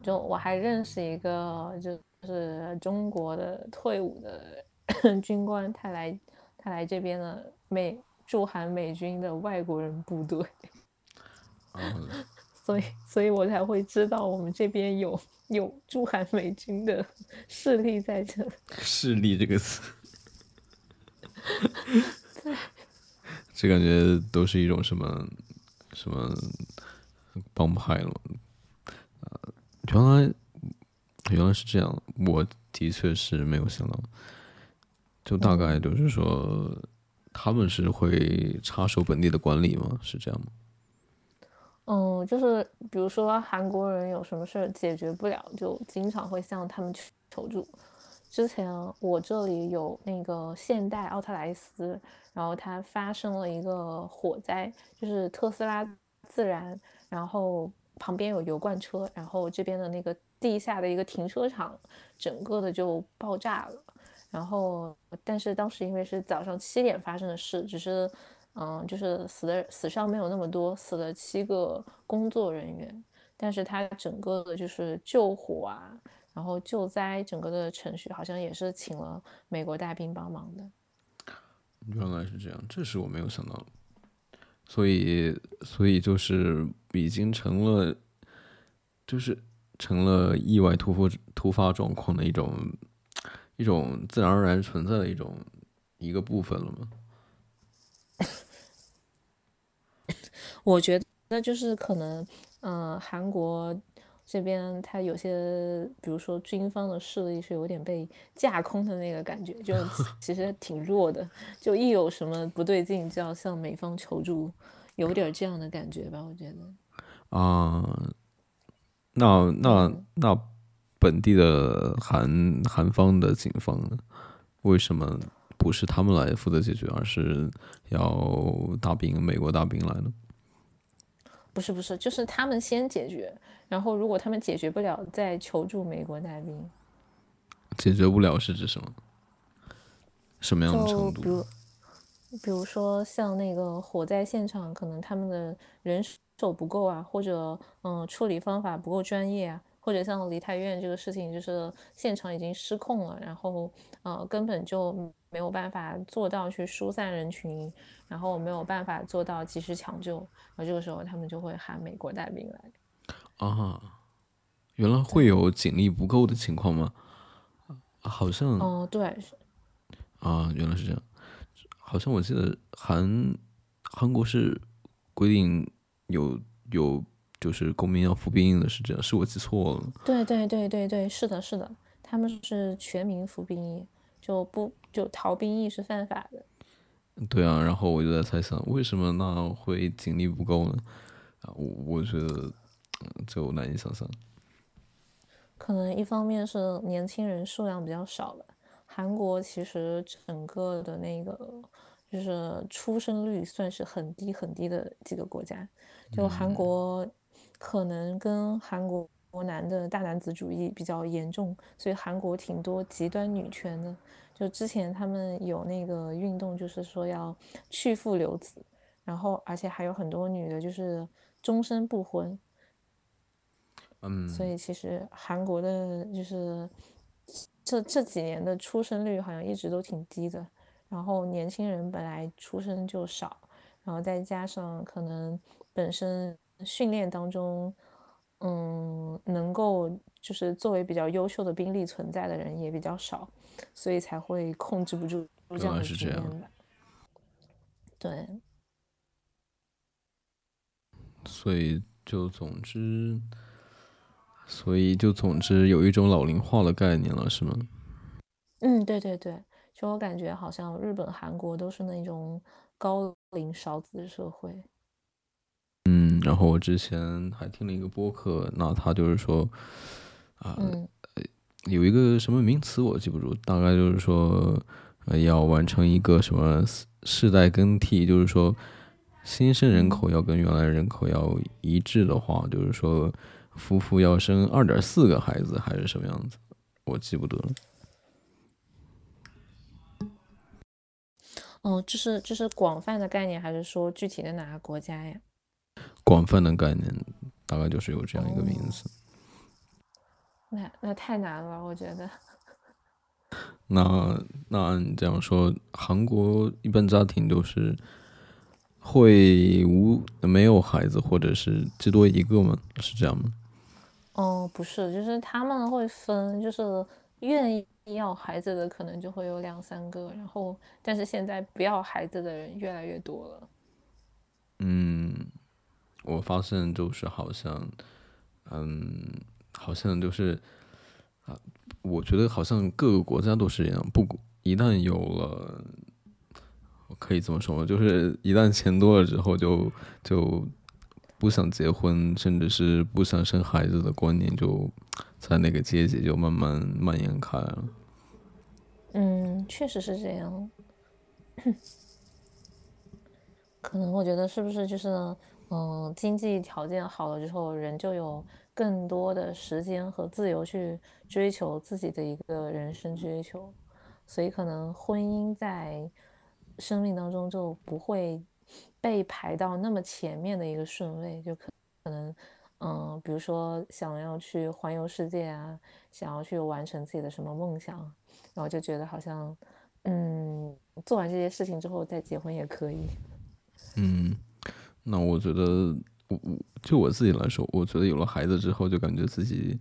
Speaker 2: 就我还认识一个，就是中国的退伍的 军官，他来他来这边的美驻韩美军的外国人部队。所以所以我才会知道我们这边有有驻韩美军的势力在这。
Speaker 1: 势力这个词，这感觉都是一种什么什么？帮派了，呃，原来原来是这样，我的确是没有想到，就大概就是说，他们是会插手本地的管理吗？是这样吗？
Speaker 2: 嗯，就是比如说韩国人有什么事儿解决不了，就经常会向他们求助。之前我这里有那个现代奥特莱斯，然后它发生了一个火灾，就是特斯拉自燃。然后旁边有油罐车，然后这边的那个地下的一个停车场，整个的就爆炸了。然后，但是当时因为是早上七点发生的事，只是，嗯，就是死的死伤没有那么多，死了七个工作人员。但是他整个的就是救火啊，然后救灾整个的程序好像也是请了美国大兵帮忙的。
Speaker 1: 原来是这样，这是我没有想到。所以，所以就是已经成了，就是成了意外突发突发状况的一种一种自然而然存在的一种一个部分了吗？
Speaker 2: 我觉得就是可能，嗯，韩国。这边他有些，比如说军方的势力是有点被架空的那个感觉，就 其实挺弱的，就一有什么不对劲就要向美方求助，有点这样的感觉吧，我觉得。
Speaker 1: 啊，那那那本地的韩韩方的警方呢？为什么不是他们来负责解决，而是要大兵美国大兵来呢？
Speaker 2: 不是不是，就是他们先解决。然后，如果他们解决不了，再求助美国大兵。
Speaker 1: 解决不了是指什么？什么样的程
Speaker 2: 度？比如，比如说像那个火灾现场，可能他们的人手不够啊，或者嗯，处理方法不够专业啊，或或者像梨泰院这个事情，就是现场已经失控了，然后呃根本就没有办法做到去疏散人群，然后没有办法做到及时抢救，然后这个时候他们就会喊美国带兵来。
Speaker 1: 啊，原来会有警力不够的情况吗？好像
Speaker 2: 哦，对，
Speaker 1: 啊，原来是这样。好像我记得韩韩国是规定有有就是公民要服兵役的，是这样，是我记错了。
Speaker 2: 对对对对对，是的，是的，他们是全民服兵役，就不就逃兵役是犯法的。
Speaker 1: 对啊，然后我就在猜想，为什么那会警力不够呢？啊，我我觉得就难以想象。
Speaker 2: 可能一方面是年轻人数量比较少吧。韩国其实整个的那个就是出生率算是很低很低的几个国家。就韩国可能跟韩国男的大男子主义比较严重，所以韩国挺多极端女权的。就之前他们有那个运动，就是说要去父留子，然后而且还有很多女的就是终身不婚。
Speaker 1: 嗯，
Speaker 2: 所以其实韩国的就是这这几年的出生率好像一直都挺低的，然后年轻人本来出生就少，然后再加上可能本身训练当中，嗯，能够就是作为比较优秀的兵力存在的人也比较少，所以才会控制不住这样的局面吧。对，
Speaker 1: 所以就总之。所以就总之有一种老龄化的概念了，是吗？
Speaker 2: 嗯，对对对，就我感觉好像日本、韩国都是那种高龄少子社会。
Speaker 1: 嗯，然后我之前还听了一个播客，那他就是说，啊，有一个什么名词我记不住，大概就是说，呃要完成一个什么世代更替，就是说新生人口要跟原来人口要一致的话，就是说。夫妇要生二点四个孩子还是什么样子？我记不得了。
Speaker 2: 哦，这是这是广泛的概念，还是说具体的哪个国家呀？
Speaker 1: 广泛的概念，大概就是有这样一个名字。
Speaker 2: 那那太难了，我觉得。
Speaker 1: 那那按你这样说，韩国一般家庭都是会无没有孩子，或者是最多一个吗？是这样吗？
Speaker 2: 哦，不是，就是他们会分，就是愿意要孩子的可能就会有两三个，然后但是现在不要孩子的人越来越多了。
Speaker 1: 嗯，我发现就是好像，嗯，好像就是啊，我觉得好像各个国家都是一样，不一旦有了，可以这么说吗？就是一旦钱多了之后，就就。不想结婚，甚至是不想生孩子的观念，就在那个阶级就慢慢蔓延开了。
Speaker 2: 嗯，确实是这样。可能我觉得是不是就是，嗯，经济条件好了之后，人就有更多的时间和自由去追求自己的一个人生追求，所以可能婚姻在生命当中就不会。被排到那么前面的一个顺位，就可可能，嗯，比如说想要去环游世界啊，想要去完成自己的什么梦想，然后就觉得好像，嗯，做完这些事情之后再结婚也可以。
Speaker 1: 嗯，那我觉得，我我就我自己来说，我觉得有了孩子之后，就感觉自己，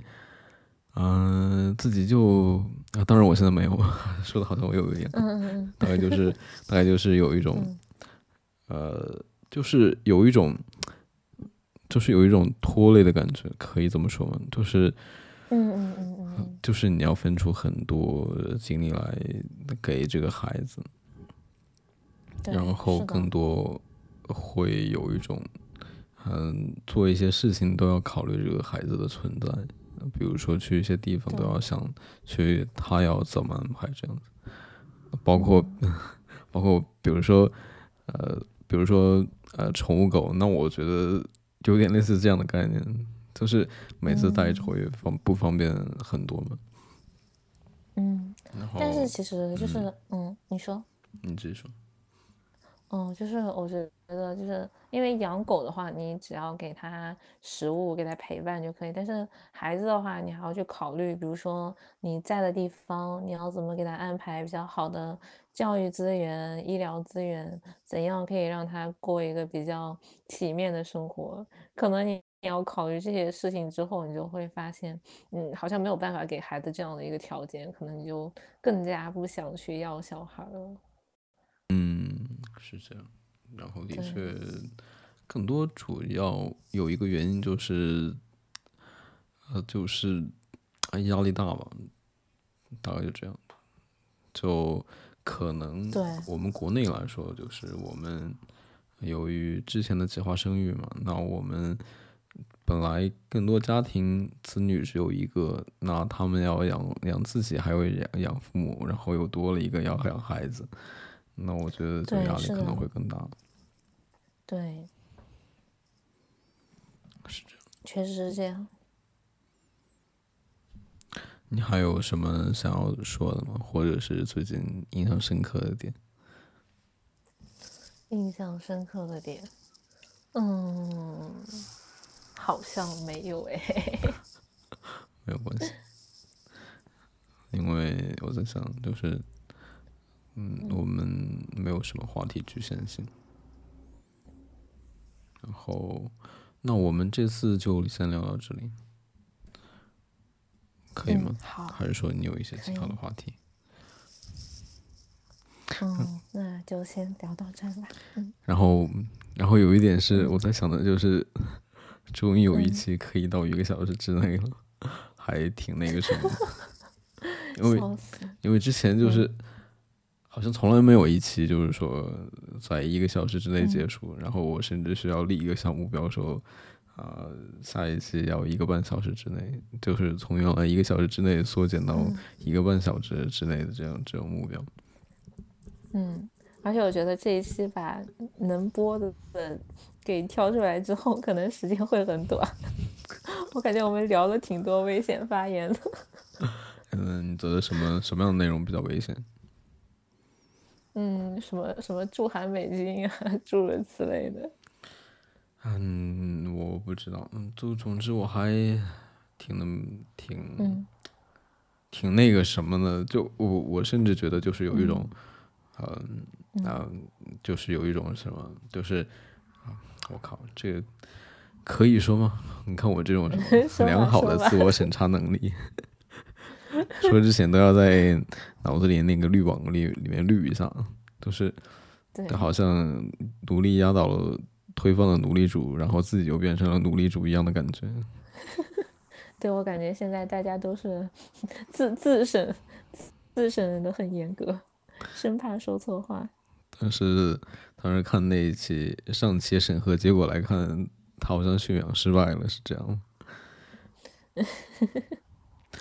Speaker 1: 嗯，自己就，啊，当然我现在没有，说的好像我有一样，
Speaker 2: 嗯嗯嗯，
Speaker 1: 大概就是，大概就是有一种。呃，就是有一种，就是有一种拖累的感觉，可以这么说吗？就是，
Speaker 2: 嗯嗯嗯嗯，
Speaker 1: 就是你要分出很多精力来给这个孩子，然后更多会有一种，嗯，做一些事情都要考虑这个孩子的存在，比如说去一些地方都要想去他要怎么安排这样子，包括 包括比如说，呃。比如说，呃，宠物狗，那我觉得有点类似这样的概念，就是每次带着会方不方便很多嘛。
Speaker 2: 嗯，但是其实就是，嗯，你说，
Speaker 1: 你直接说。
Speaker 2: 嗯，就是我觉得，就是因为养狗的话，你只要给它食物，给它陪伴就可以。但是孩子的话，你还要去考虑，比如说你在的地方，你要怎么给他安排比较好的教育资源、医疗资源，怎样可以让他过一个比较体面的生活？可能你你要考虑这些事情之后，你就会发现，嗯，好像没有办法给孩子这样的一个条件，可能你就更加不想去要小孩了。
Speaker 1: 嗯，是这样。然后的确，更多主要有一个原因就是，呃，就是压力大吧，大概就这样。就可能我们国内来说，就是我们由于之前的计划生育嘛，那我们本来更多家庭子女只有一个，那他们要养养自己，还有养养父母，然后又多了一个要养孩子。那我觉得这个压力可能会更大。
Speaker 2: 对，
Speaker 1: 是这样。
Speaker 2: 确实是这样。
Speaker 1: 你还有什么想要说的吗？或者是最近印象深刻的点？
Speaker 2: 印象深刻的点，嗯，好像没有哎。
Speaker 1: 没有关系，因为我在想，就是。嗯，我们没有什么话题局限性。然后，那我们这次就先聊到这里，可以吗？
Speaker 2: 好。
Speaker 1: 还是说你有一些其他的话题？
Speaker 2: 嗯，那就先聊到这吧。嗯。
Speaker 1: 然后，然后有一点是我在想的，就是终于有一期可以到一个小时之内了，还挺那个什么。因为，因为之前就是。好像从来没有一期就是说在一个小时之内结束，然后我甚至需要立一个小目标，说啊下一期要一个半小时之内，就是从原来一个小时之内缩减到一个半小时之内的这样这种目标。
Speaker 2: 嗯，而且我觉得这一期把能播的给挑出来之后，可能时间会很短。我感觉我们聊了挺多危险发言的。
Speaker 1: 嗯，你觉得什么什么样的内容比较危险？
Speaker 2: 嗯，什么什么驻韩美军啊，诸如此类的。
Speaker 1: 嗯，我不知道。嗯，就总之我还挺能挺挺那个什么的。就我我甚至觉得就是有一种，嗯啊，就是有一种什么，就是啊，我靠，这个可以说吗？你看我这种 良好的自我审查能力。说之前都要在脑子里那个滤网里里面滤一下，都是，
Speaker 2: 对，
Speaker 1: 好像奴隶压倒了推翻了奴隶主，然后自己就变成了奴隶主一样的感觉。
Speaker 2: 对我感觉现在大家都是 自自审自审的很严格，生怕说错话。
Speaker 1: 但是当时看那一期上期审核结果来看，他好像驯养失败了，是这样吗？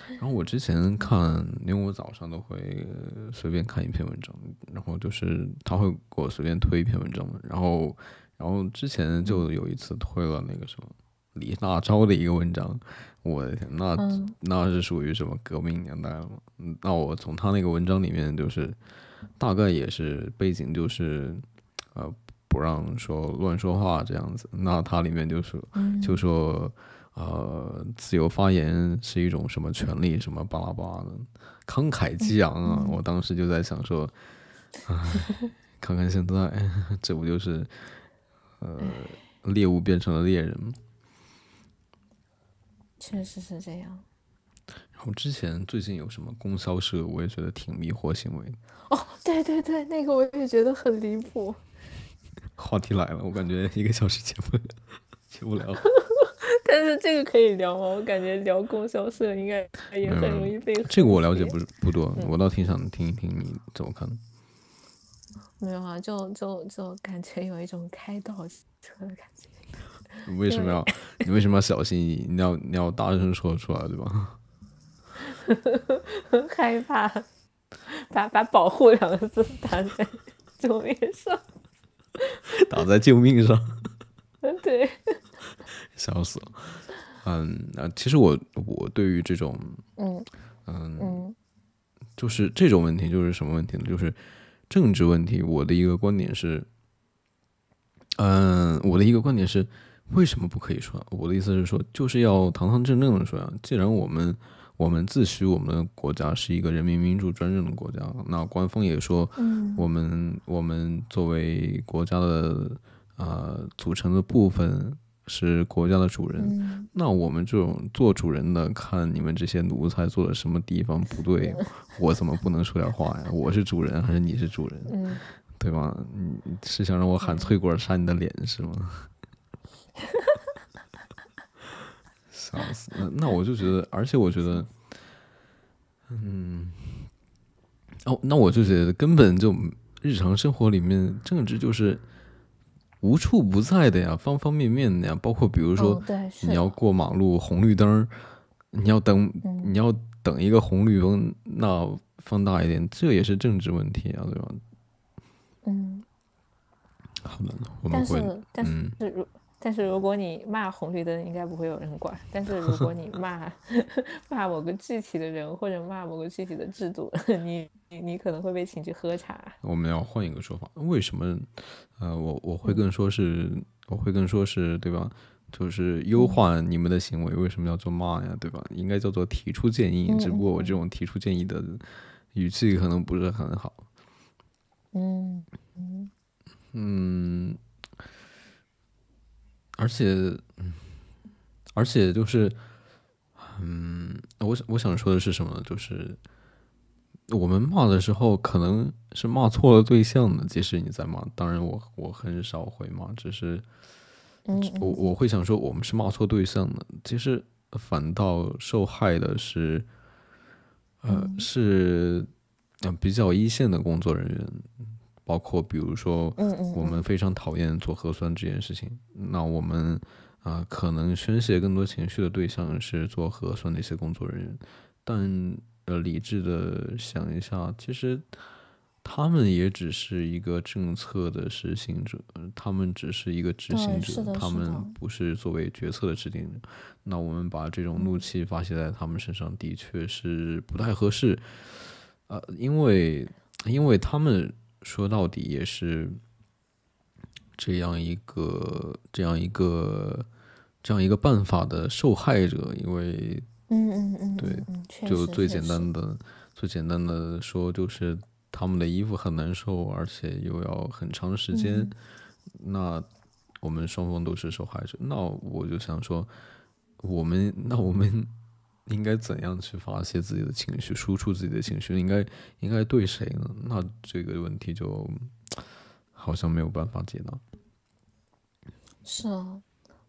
Speaker 1: 然后我之前看，因为我早上都会随便看一篇文章，然后就是他会给我随便推一篇文章嘛，然后，然后之前就有一次推了那个什么李大钊的一个文章，我的天，那那是属于什么革命年代了嘛？那我从他那个文章里面就是大概也是背景就是呃不让说乱说话这样子，那他里面就是就说。呃，自由发言是一种什么权利？什么巴拉巴拉的，慷慨激昂啊！我当时就在想说，唉，看看现在，这不就是呃猎物变成了猎人吗？
Speaker 2: 确实是这样。
Speaker 1: 然后之前最近有什么供销社，我也觉得挺迷惑行为。
Speaker 2: 哦，对对对，那个我也觉得很离谱。
Speaker 1: 话题来了，我感觉一个小时结不结不了。
Speaker 2: 但是这个可以聊吗？我感觉聊供销社应该也很容易被。
Speaker 1: 这个我了解不不多，我倒挺想听一听你怎么看。
Speaker 2: 没有啊，就就就感觉有一种开倒车的感觉。
Speaker 1: 你为什么要？你为什么要小心翼翼？你要你要大声说出来，对吧？
Speaker 2: 害怕，把把保护两个字打在救命上。
Speaker 1: 打在救命上。
Speaker 2: 对。
Speaker 1: 笑死了，嗯啊，其实我我对于这种，
Speaker 2: 嗯
Speaker 1: 嗯，就是这种问题，就是什么问题呢？就是政治问题。我的一个观点是，嗯，我的一个观点是，为什么不可以说？我的意思是说，就是要堂堂正正的说呀。既然我们我们自诩我们的国家是一个人民民主专政的国家，那官方也说，我们我们作为国家的呃组成的部分是国家的主人，那我们这种做主人的看你们这些奴才做的什么地方不对，我怎么不能说点话呀？我是主人还是你是主人？对吧？你是想让我喊翠果扇你的脸是吗？笑死！那那我就觉得，而且我觉得，嗯，哦，那我就觉得根本就日常生活里面政治就是无处不在的呀，方方面面的呀，包括比如说你要过马路红绿灯，你要等你要等一个红绿灯，那放大一点，这也是政治问题啊，对吧？
Speaker 2: 嗯，
Speaker 1: 好的，我们会，
Speaker 2: 但是如但是如果你骂红绿灯，应该不会有人管。但是如果你骂 骂某个具体的人或者骂某个具体的制度，你你你可能会被请去喝茶。
Speaker 1: 我们要换一个说法，为什么？呃，我我会更说是，我会更说是对吧？就是优化你们的行为，为什么要做骂呀？对吧？应该叫做提出建议。只不过我这种提出建议的语气可能不是很好。
Speaker 2: 嗯嗯
Speaker 1: 嗯，而且嗯，而且就是，嗯，我我想说的是什么？就是我们骂的时候，可能是骂错了对象的。即使你在骂，当然我我很少会骂，只是我我会想说，我们是骂错对象的。其实反倒受害的是，呃，是。嗯，比较一线的工作人员，包括比如说，我们非常讨厌做核酸这件事情。那我们啊，可能宣泄更多情绪的对象是做核酸的一些工作人员。但呃，理智的想一下，其实他们也只是一个政策的实行者，他们只是一个执行者，他们不是作为决策的制定者。那我们把这种怒气发泄在他们身上，的确是不太合适。呃，因为因为他们说到底也是这样一个这样一个这样一个办法的受害者，因为
Speaker 2: 嗯嗯嗯，
Speaker 1: 对，就最简单的最简单的说，就是他们的衣服很难受，而且又要很长时间，那我们双方都是受害者，那我就想说，我们那我们。应该怎样去发泄自己的情绪，输出自己的情绪？应该应该对谁呢？那这个问题就好像没有办法解答。
Speaker 2: 是啊，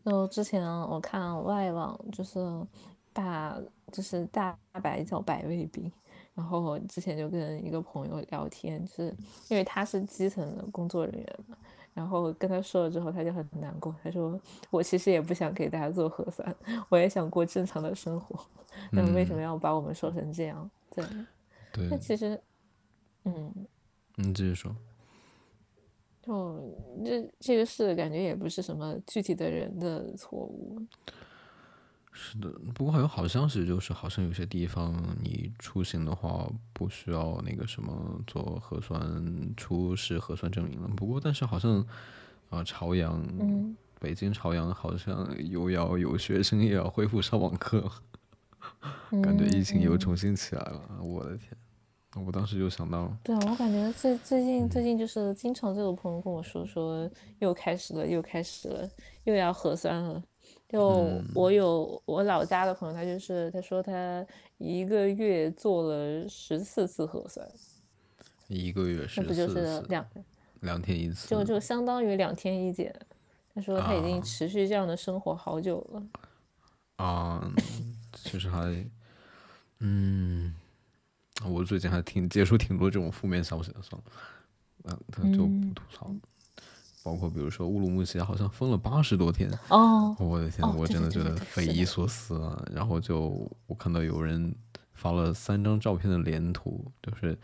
Speaker 2: 就之前我看外网，就是把就是大白叫白卫兵，然后之前就跟一个朋友聊天，就是因为他是基层的工作人员嘛。然后跟他说了之后，他就很难过。他说：“我其实也不想给大家做核酸，我也想过正常的生活。那么为什么要把我们说成这样？”对，
Speaker 1: 对。
Speaker 2: 那其实，嗯，
Speaker 1: 你继续说。
Speaker 2: 就这这个事，感觉也不是什么具体的人的错误。
Speaker 1: 是的，不过好像好消息就是，好像有些地方你出行的话不需要那个什么做核酸出示核酸证明了。不过，但是好像啊，朝阳，北京朝阳好像又要有学生也要恢复上网课，感觉疫情又重新起来了。我的天，我当时就想到，
Speaker 2: 对啊，我感觉最最近最近就是经常就有朋友跟我说说又开始了，又开始了，又要核酸了。就我有我老家的朋友，他就是他说他一个月做了十四次核酸，
Speaker 1: 一个月十
Speaker 2: 四次，两
Speaker 1: 两天一次，
Speaker 2: 就就相当于两天一检。他说他已经持续这样的生活好久了。
Speaker 1: 啊，其实还，嗯，我最近还挺接触挺多这种负面消息的，算了，嗯，他就不吐槽。包括比如说乌鲁木齐好像封了八十多天
Speaker 2: 哦，
Speaker 1: 我的天，我真的觉得匪夷所思啊。然后就我看到有人发了三张照片的连图，就是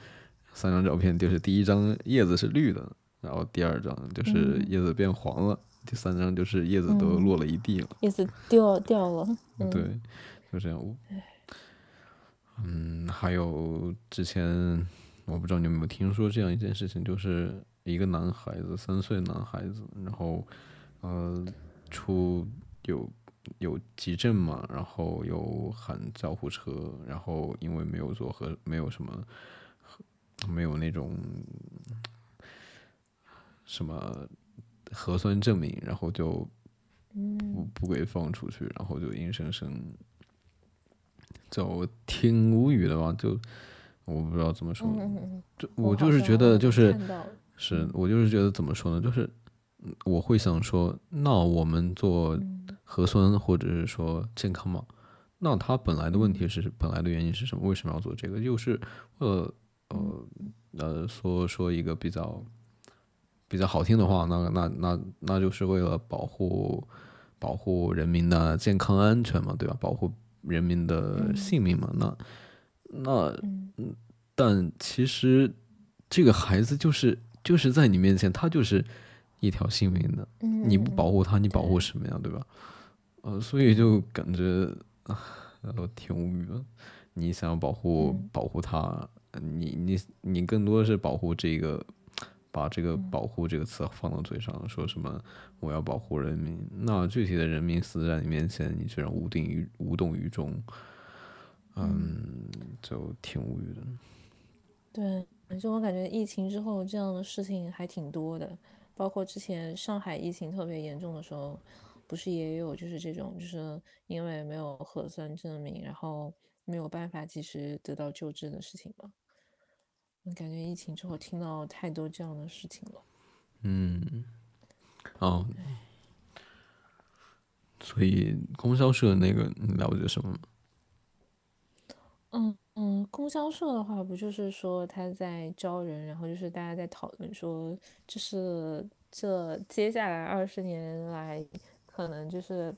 Speaker 1: 三张照片，就是第一张叶子是绿的，然后第二张就是叶子变黄了，第三张就是叶子都落了一地了，
Speaker 2: 叶子掉掉了。
Speaker 1: 对，就这样。嗯，还有之前我不知道你有没有听说这样一件事情，就是。一个男孩子，三岁男孩子，然后呃出有有急症嘛，然后有喊救护车，然后因为没有做核，没有什么没有那种什么核酸证明，然后就不不给放出去，然后就硬生生就挺无语的吧，就我不知道怎么说，就我就是觉得就是是我就是觉得怎么说呢，就是我会想说，那我们做核酸或者是说健康码，那它本来的问题是本来的原因是什么？为什么要做这个？就是呃呃呃说说一个比较比较好听的话，那那那那就是为了保护保护人民的健康安全嘛，对吧？保护人民的性命嘛，那那但其实这个孩子就是就是在你面前，他就是一条性命的，你不保护他，你保护什么呀？对吧？呃，所以就感觉呃挺无语的。你想要保护保护他，你你你更多的是保护这个，把这个“保护”这个词放到嘴上，说什么我要保护人民。那具体的人民死在你面前，你居然无定于无动于衷，嗯，就挺无语的。
Speaker 2: 对，反正我感觉疫情之后这样的事情还挺多的，包括之前上海疫情特别严重的时候。不是也有就是这种，就是因为没有核酸证明，然后没有办法及时得到救治的事情吗？我感觉疫情之后听到太多这样的事情了。
Speaker 1: 嗯，哦，所以供销社那个你了解什么？
Speaker 2: 嗯嗯，供销社的话，不就是说他在招人，然后就是大家在讨论说，就是这接下来二十年来。可能就是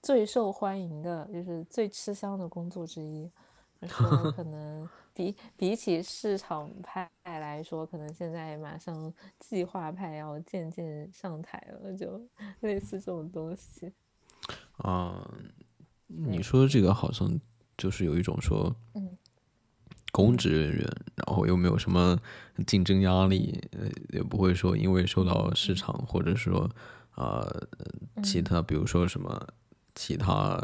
Speaker 2: 最受欢迎的，就是最吃香的工作之一。说 可能比比起市场派来说，可能现在马上计划派要渐渐上台了，就类似这种东西。
Speaker 1: 啊，你说这个好像就是有一种说，嗯公职人员，然后又没有什么竞争压力，呃，也不会说因为受到市场或者说。啊，其他比如说什么，其他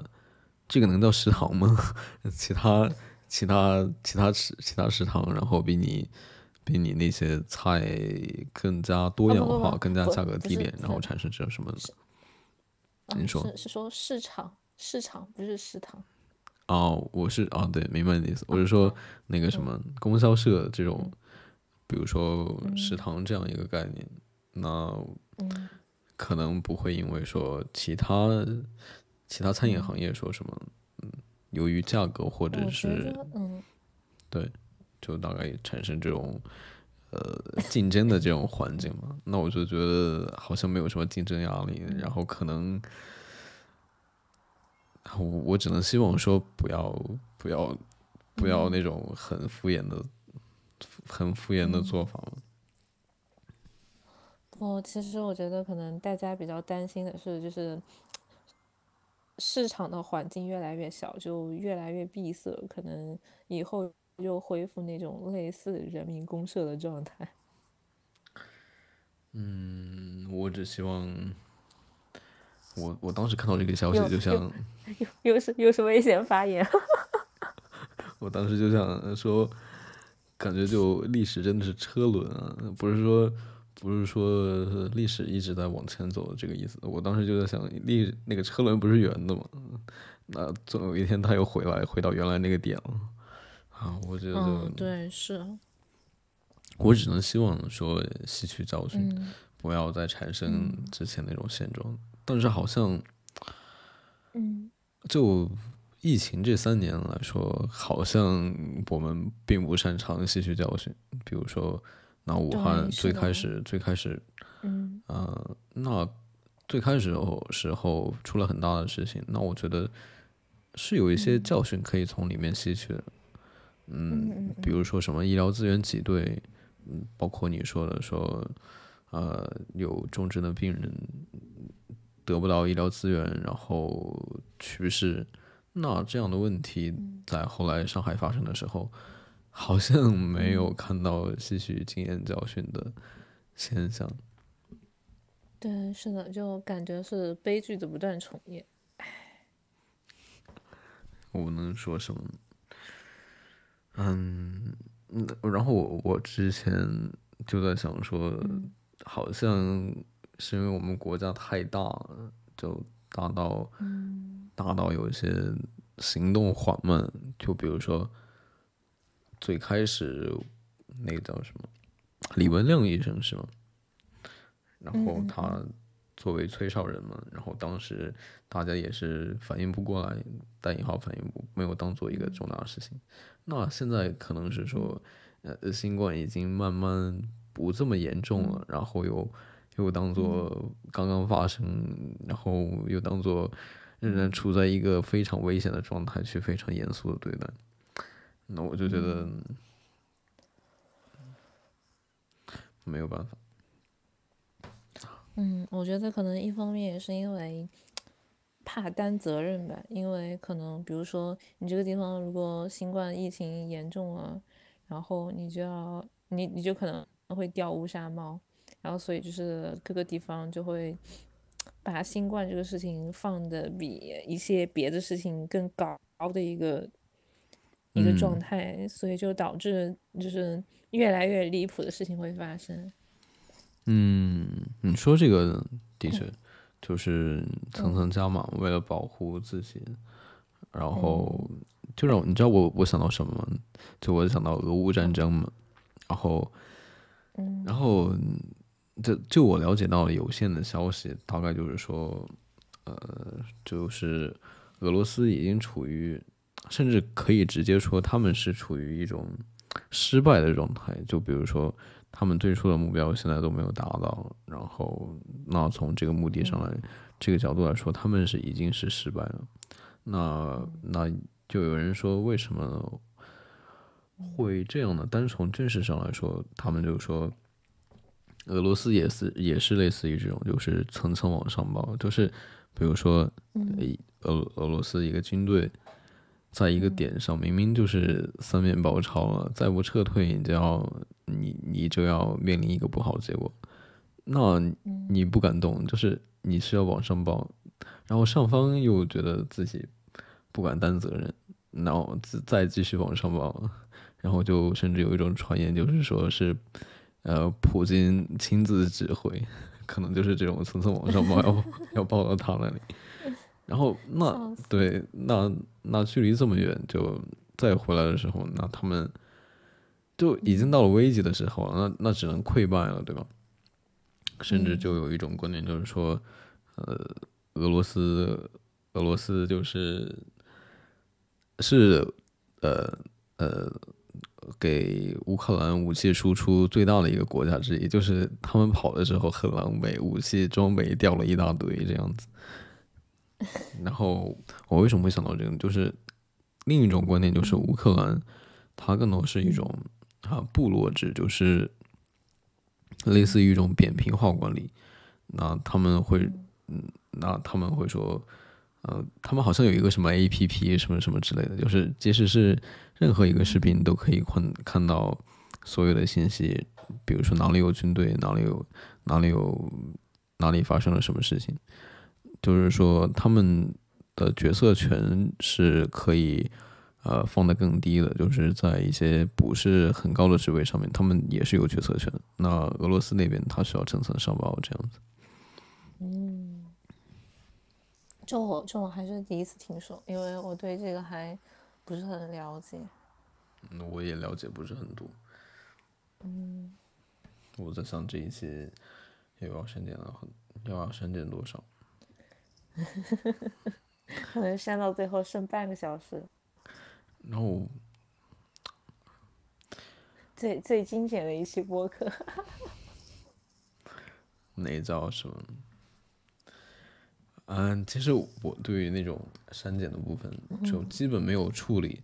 Speaker 1: 这个能叫食堂吗？其他其他其他食其他食堂，然后比你比你那些菜更加多样化，更加价格低廉，然后产生这种什么？你说
Speaker 2: 是是说市场市场不是食堂？
Speaker 1: 哦，我是哦，对，明白你的意思。我是说那个什么供销社这种，比如说食堂这样一个概念，那
Speaker 2: 嗯。
Speaker 1: 可能不会因为说其他其他餐饮行业说什么，嗯，由于价格或者是，
Speaker 2: 嗯，
Speaker 1: 对，就大概产生这种呃竞争的这种环境嘛。那我就觉得好像没有什么竞争压力，然后可能我我只能希望说不要不要不要那种很敷衍的很敷衍的做法嘛。
Speaker 2: 哦，其实我觉得可能大家比较担心的是，就是市场的环境越来越小，就越来越闭塞，可能以后又恢复那种类似人民公社的状态。
Speaker 1: 嗯，我只希望，我我当时看到这个消息，就像
Speaker 2: 又又是又是危险发言。
Speaker 1: 我当时就想说，感觉就历史真的是车轮啊，不是说。不是说历史一直在往前走的这个意思，我当时就在想，历那个车轮不是圆的吗？那总有一天它又回来，回到原来那个点了。啊，我觉得
Speaker 2: 对是。
Speaker 1: 我只能希望说吸取教训，不要再产生之前那种现状。但是好像，
Speaker 2: 嗯，
Speaker 1: 就疫情这三年来说，好像我们并不擅长吸取教训，比如说。那武汉最开始最开始，
Speaker 2: 嗯，
Speaker 1: 呃，那最开始时候出了很大的事情，那我觉得是有一些教训可以从里面吸取的，
Speaker 2: 嗯，
Speaker 1: 比如说什么医疗资源挤兑，嗯，包括你说的说，呃，有重症的病人得不到医疗资源，然后去世，那这样的问题在后来上海发生的时候。好像没有看到吸取经验教训的现象。
Speaker 2: 对，是的，就感觉是悲剧的不断重演。
Speaker 1: 我能说什么？嗯，然后我我之前就在想说，好像是因为我们国家太大了，就大到大到有一些行动缓慢。就比如说最开始那个叫什么李文亮医生是吗？然后他作为崔少人嘛，然后当时大家也是反应不过来，带引号反应不没有当做一个重大的事情。那现在可能是说，呃，新冠已经慢慢不这么严重了，然后又又当做刚刚发生，然后又当做仍然处在一个非常危险的状态去非常严肃的对待。那我就觉得没有办法。
Speaker 2: 嗯，我觉得可能一方面也是因为怕担责任吧，因为可能比如说你这个地方如果新冠疫情严重了，然后你就要你你就可能会掉乌纱帽，然后所以就是各个地方就会把新冠这个事情放的比一些别的事情更高的一个一个状态，所以就导致就是越来越离谱的事情会发生。
Speaker 1: 嗯，你说这个的确就是层层加码，为了保护自己，然后就让你知道我我想到什么吗？就我想到俄乌战争嘛，然后，然后就就我了解到了有限的消息，大概就是说，呃，就是俄罗斯已经处于，甚至可以直接说他们是处于一种失败的状态，就比如说。他们最初的目标现在都没有达到，然后那从这个目的上来，这个角度来说，他们是已经是失败了。那那就有人说，为什么会这样呢？单从正式上来说，他们就说，俄罗斯也是也是类似于这种，就是层层往上报，就是比如说，俄俄罗斯一个军队。在一个点上，明明就是三面包抄了，再不撤退，你就要你你就要面临一个不好的结果。那你不敢动，就是你是要往上报，然后上方又觉得自己不敢担责任，然后再再继续往上报，然后就甚至有一种传言，就是说是呃普京亲自指挥，可能就是这种层层往上报，要要报到他那里。然后 那对那那距离这么远，就再回来的时候，那他们就已经到了危急的时候，那那只能溃败了，对吧？甚至就有一种观点，就是说，呃，俄罗斯俄罗斯就是是呃呃给乌克兰武器输出最大的一个国家之一，就是他们跑的时候很狼狈，武器装备掉了一大堆这样子。然后我为什么会想到这个？就是另一种观点，就是乌克兰，它更多是一种啊部落制，就是类似于一种扁平化管理。那他们会，嗯，那他们会说，呃，他们好像有一个什么 A P P 什么什么之类的，就是即使是任何一个视频都可以看看到所有的信息，比如说哪里有军队，哪里有哪里有哪里发生了什么事情。就是说，他们的决策权是可以，呃，放得更低的。就是在一些不是很高的职位上面，他们也是有决策权。那俄罗斯那边，他需要层层上报这样子。
Speaker 2: 嗯，这我就我还是第一次听说，因为我对这个还不是很了解。
Speaker 1: 嗯，我也了解不是很多。
Speaker 2: 嗯，
Speaker 1: 我在想这一期又要删减了很，又要删减多少？
Speaker 2: 可能删到最后剩半个小时。
Speaker 1: 然后，
Speaker 2: 最最精简的一期播客。
Speaker 1: 哪叫什么？嗯，其实我对于那种删减的部分就基本没有处理。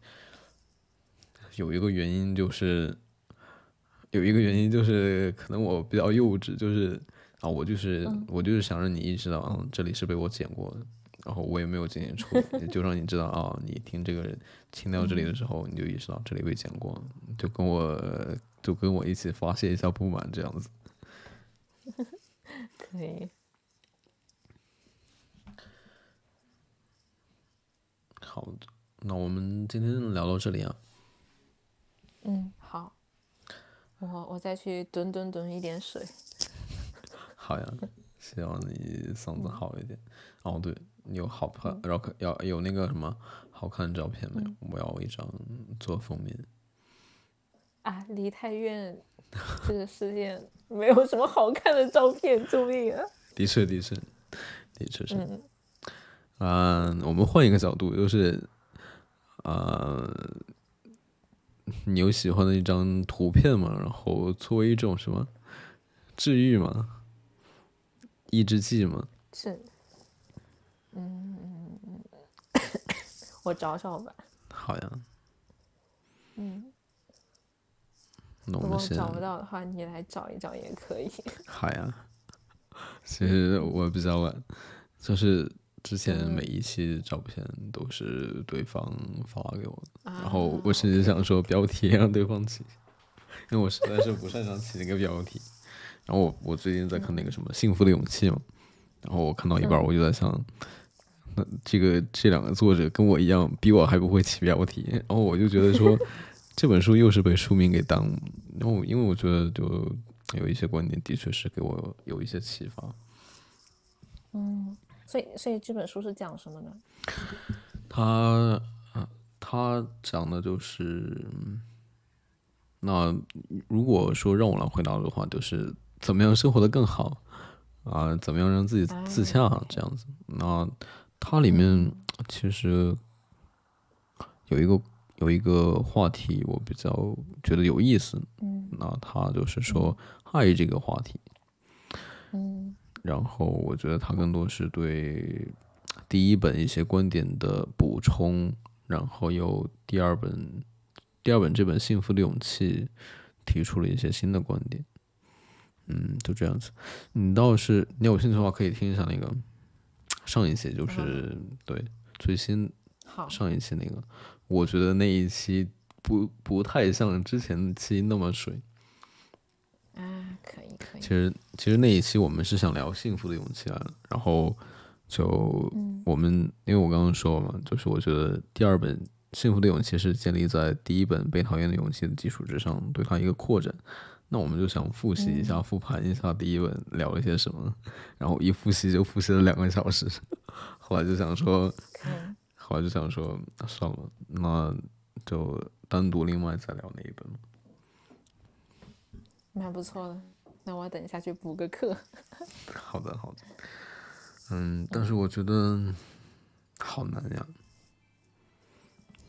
Speaker 1: 有一个原因就是，有一个原因就是可能我比较幼稚，就是。啊，我就是我就是想让你意识到，嗯，这里是被我剪过的，然后我也没有进行处理，就让你知道啊，你听这个听到这里的时候，你就意识到这里被剪过，就跟我就跟我一起发泄一下不满这样子。
Speaker 2: 可以。
Speaker 1: 好的，那我们今天聊到这里啊。
Speaker 2: 嗯，好。我我再去蹲蹲蹲一点水。
Speaker 1: 好呀，希望你嗓子好一点。哦，对，你有好看，然后要有那个什么好看的照片没有？我要一张做封面。
Speaker 2: 啊，离太远，这个世界没有什么好看的照片，救命啊！
Speaker 1: 的确，的确，的确是。嗯，我们换一个角度，就是，呃，你有喜欢的一张图片吗？然后作为一种什么治愈吗？抑制剂吗？
Speaker 2: 是，嗯，我找找吧。
Speaker 1: 好呀。
Speaker 2: 嗯。
Speaker 1: 那我们先。
Speaker 2: 找不到的话，你来找一找也可以。
Speaker 1: 好呀。其实我比较晚，就是。之前每一期照片都是对方发给我的，然后我甚至想说标题让对方起，因为我实在是不擅长起那个标题。然后我我最近在看那个什么《幸福的勇气》嘛，然后我看到一半我就在想，那这个这两个作者跟我一样，比我还不会起标题。然后我就觉得说 这本书又是被书名给耽误。然后因为我觉得就有一些观点的确是给我有一些启发。
Speaker 2: 嗯。所以，所以这本书是讲什么呢？
Speaker 1: 他，他讲的就是，那如果说让我来回答的话，就是怎么样生活的更好啊？怎么样让自己自洽这样子？那它里面其实有一个有一个话题，我比较觉得有意思。
Speaker 2: 嗯，
Speaker 1: 那他就是说爱这个话题。
Speaker 2: 嗯。
Speaker 1: 然后我觉得他更多是对第一本一些观点的补充，然后又第二本第二本这本《幸福的勇气》提出了一些新的观点。嗯，就这样子。你倒是你有兴趣的话，可以听一下那个上一期，就是对最新上一期那个，我觉得那一期不不太像之前的期那么水。
Speaker 2: 啊，可以可以。
Speaker 1: 其实其实那一期我们是想聊幸福的勇气啊，然后就我们因为我刚刚说了嘛，就是我觉得第二本幸福的勇气是建立在第一本被讨厌的勇气的基础之上，对它一个扩展。那我们就想复习一下，复盘一下第一本聊了些什么，然后一复习就复习了两个小时。后来就想说，后来就想说算了，那就单独另外再聊那一本。
Speaker 2: 蛮不错的，那我等一下去补个课。
Speaker 1: 好的，好的。嗯，但是我觉得好难呀。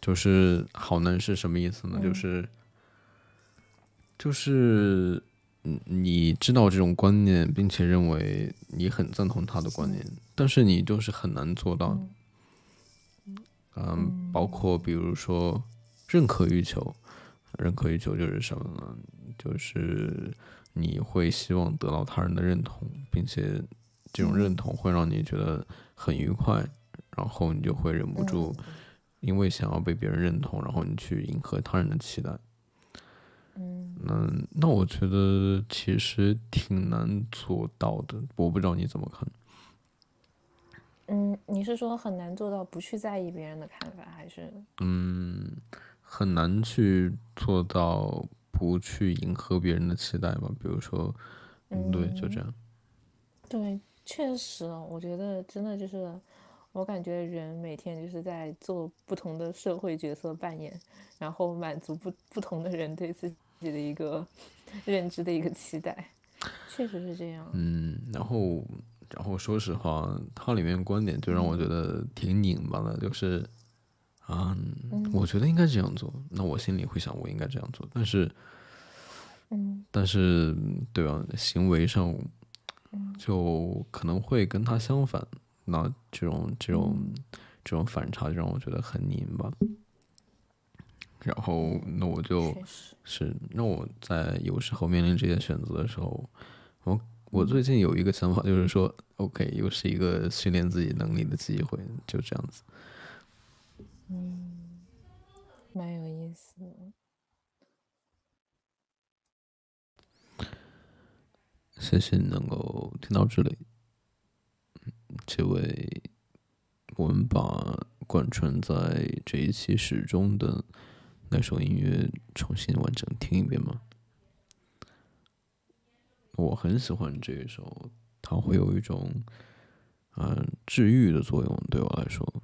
Speaker 1: 就是好难是什么意思呢？就是，就是，嗯，你知道这种观念，并且认为你很赞同他的观念，但是你就是很难做到。嗯，包括比如说认可欲求，认可欲求就是什么呢？就是你会希望得到他人的认同，并且这种认同会让你觉得很愉快，然后你就会忍不住，因为想要被别人认同，然后你去迎合他人的期待。
Speaker 2: 嗯，
Speaker 1: 那那我觉得其实挺难做到的，我不知道你怎么看。
Speaker 2: 嗯，你是说很难做到不去在意别人的看法，还是？
Speaker 1: 嗯，很难去做到。不去迎合别人的期待嘛？比如说，嗯，对，就这样。
Speaker 2: 对，确实，我觉得真的就是，我感觉人每天就是在做不同的社会角色扮演，然后满足不不同的人对自己的一个认知的一个期待，确实是这样。
Speaker 1: 嗯，然后，然后说实话，它里面观点就让我觉得挺拧巴的，就是。啊，我觉得应该这样做。那我心里会想，我应该这样做。但是，
Speaker 2: 嗯，
Speaker 1: 但是，对吧？行为上，就可能会跟他相反。那这种这种这种反差就让我觉得很拧巴。然后，那我就，是那我在有时候面临这些选择的时候，我我最近有一个想法，就是说，OK，又是一个训练自己能力的机会，就这样子。
Speaker 2: 嗯，蛮有意思。
Speaker 1: 谢谢你能够听到这里。这位，我们把贯穿在这一期始终的那首音乐重新完整听一遍吗？我很喜欢这一首，它会有一种，嗯，治愈的作用，对我来说。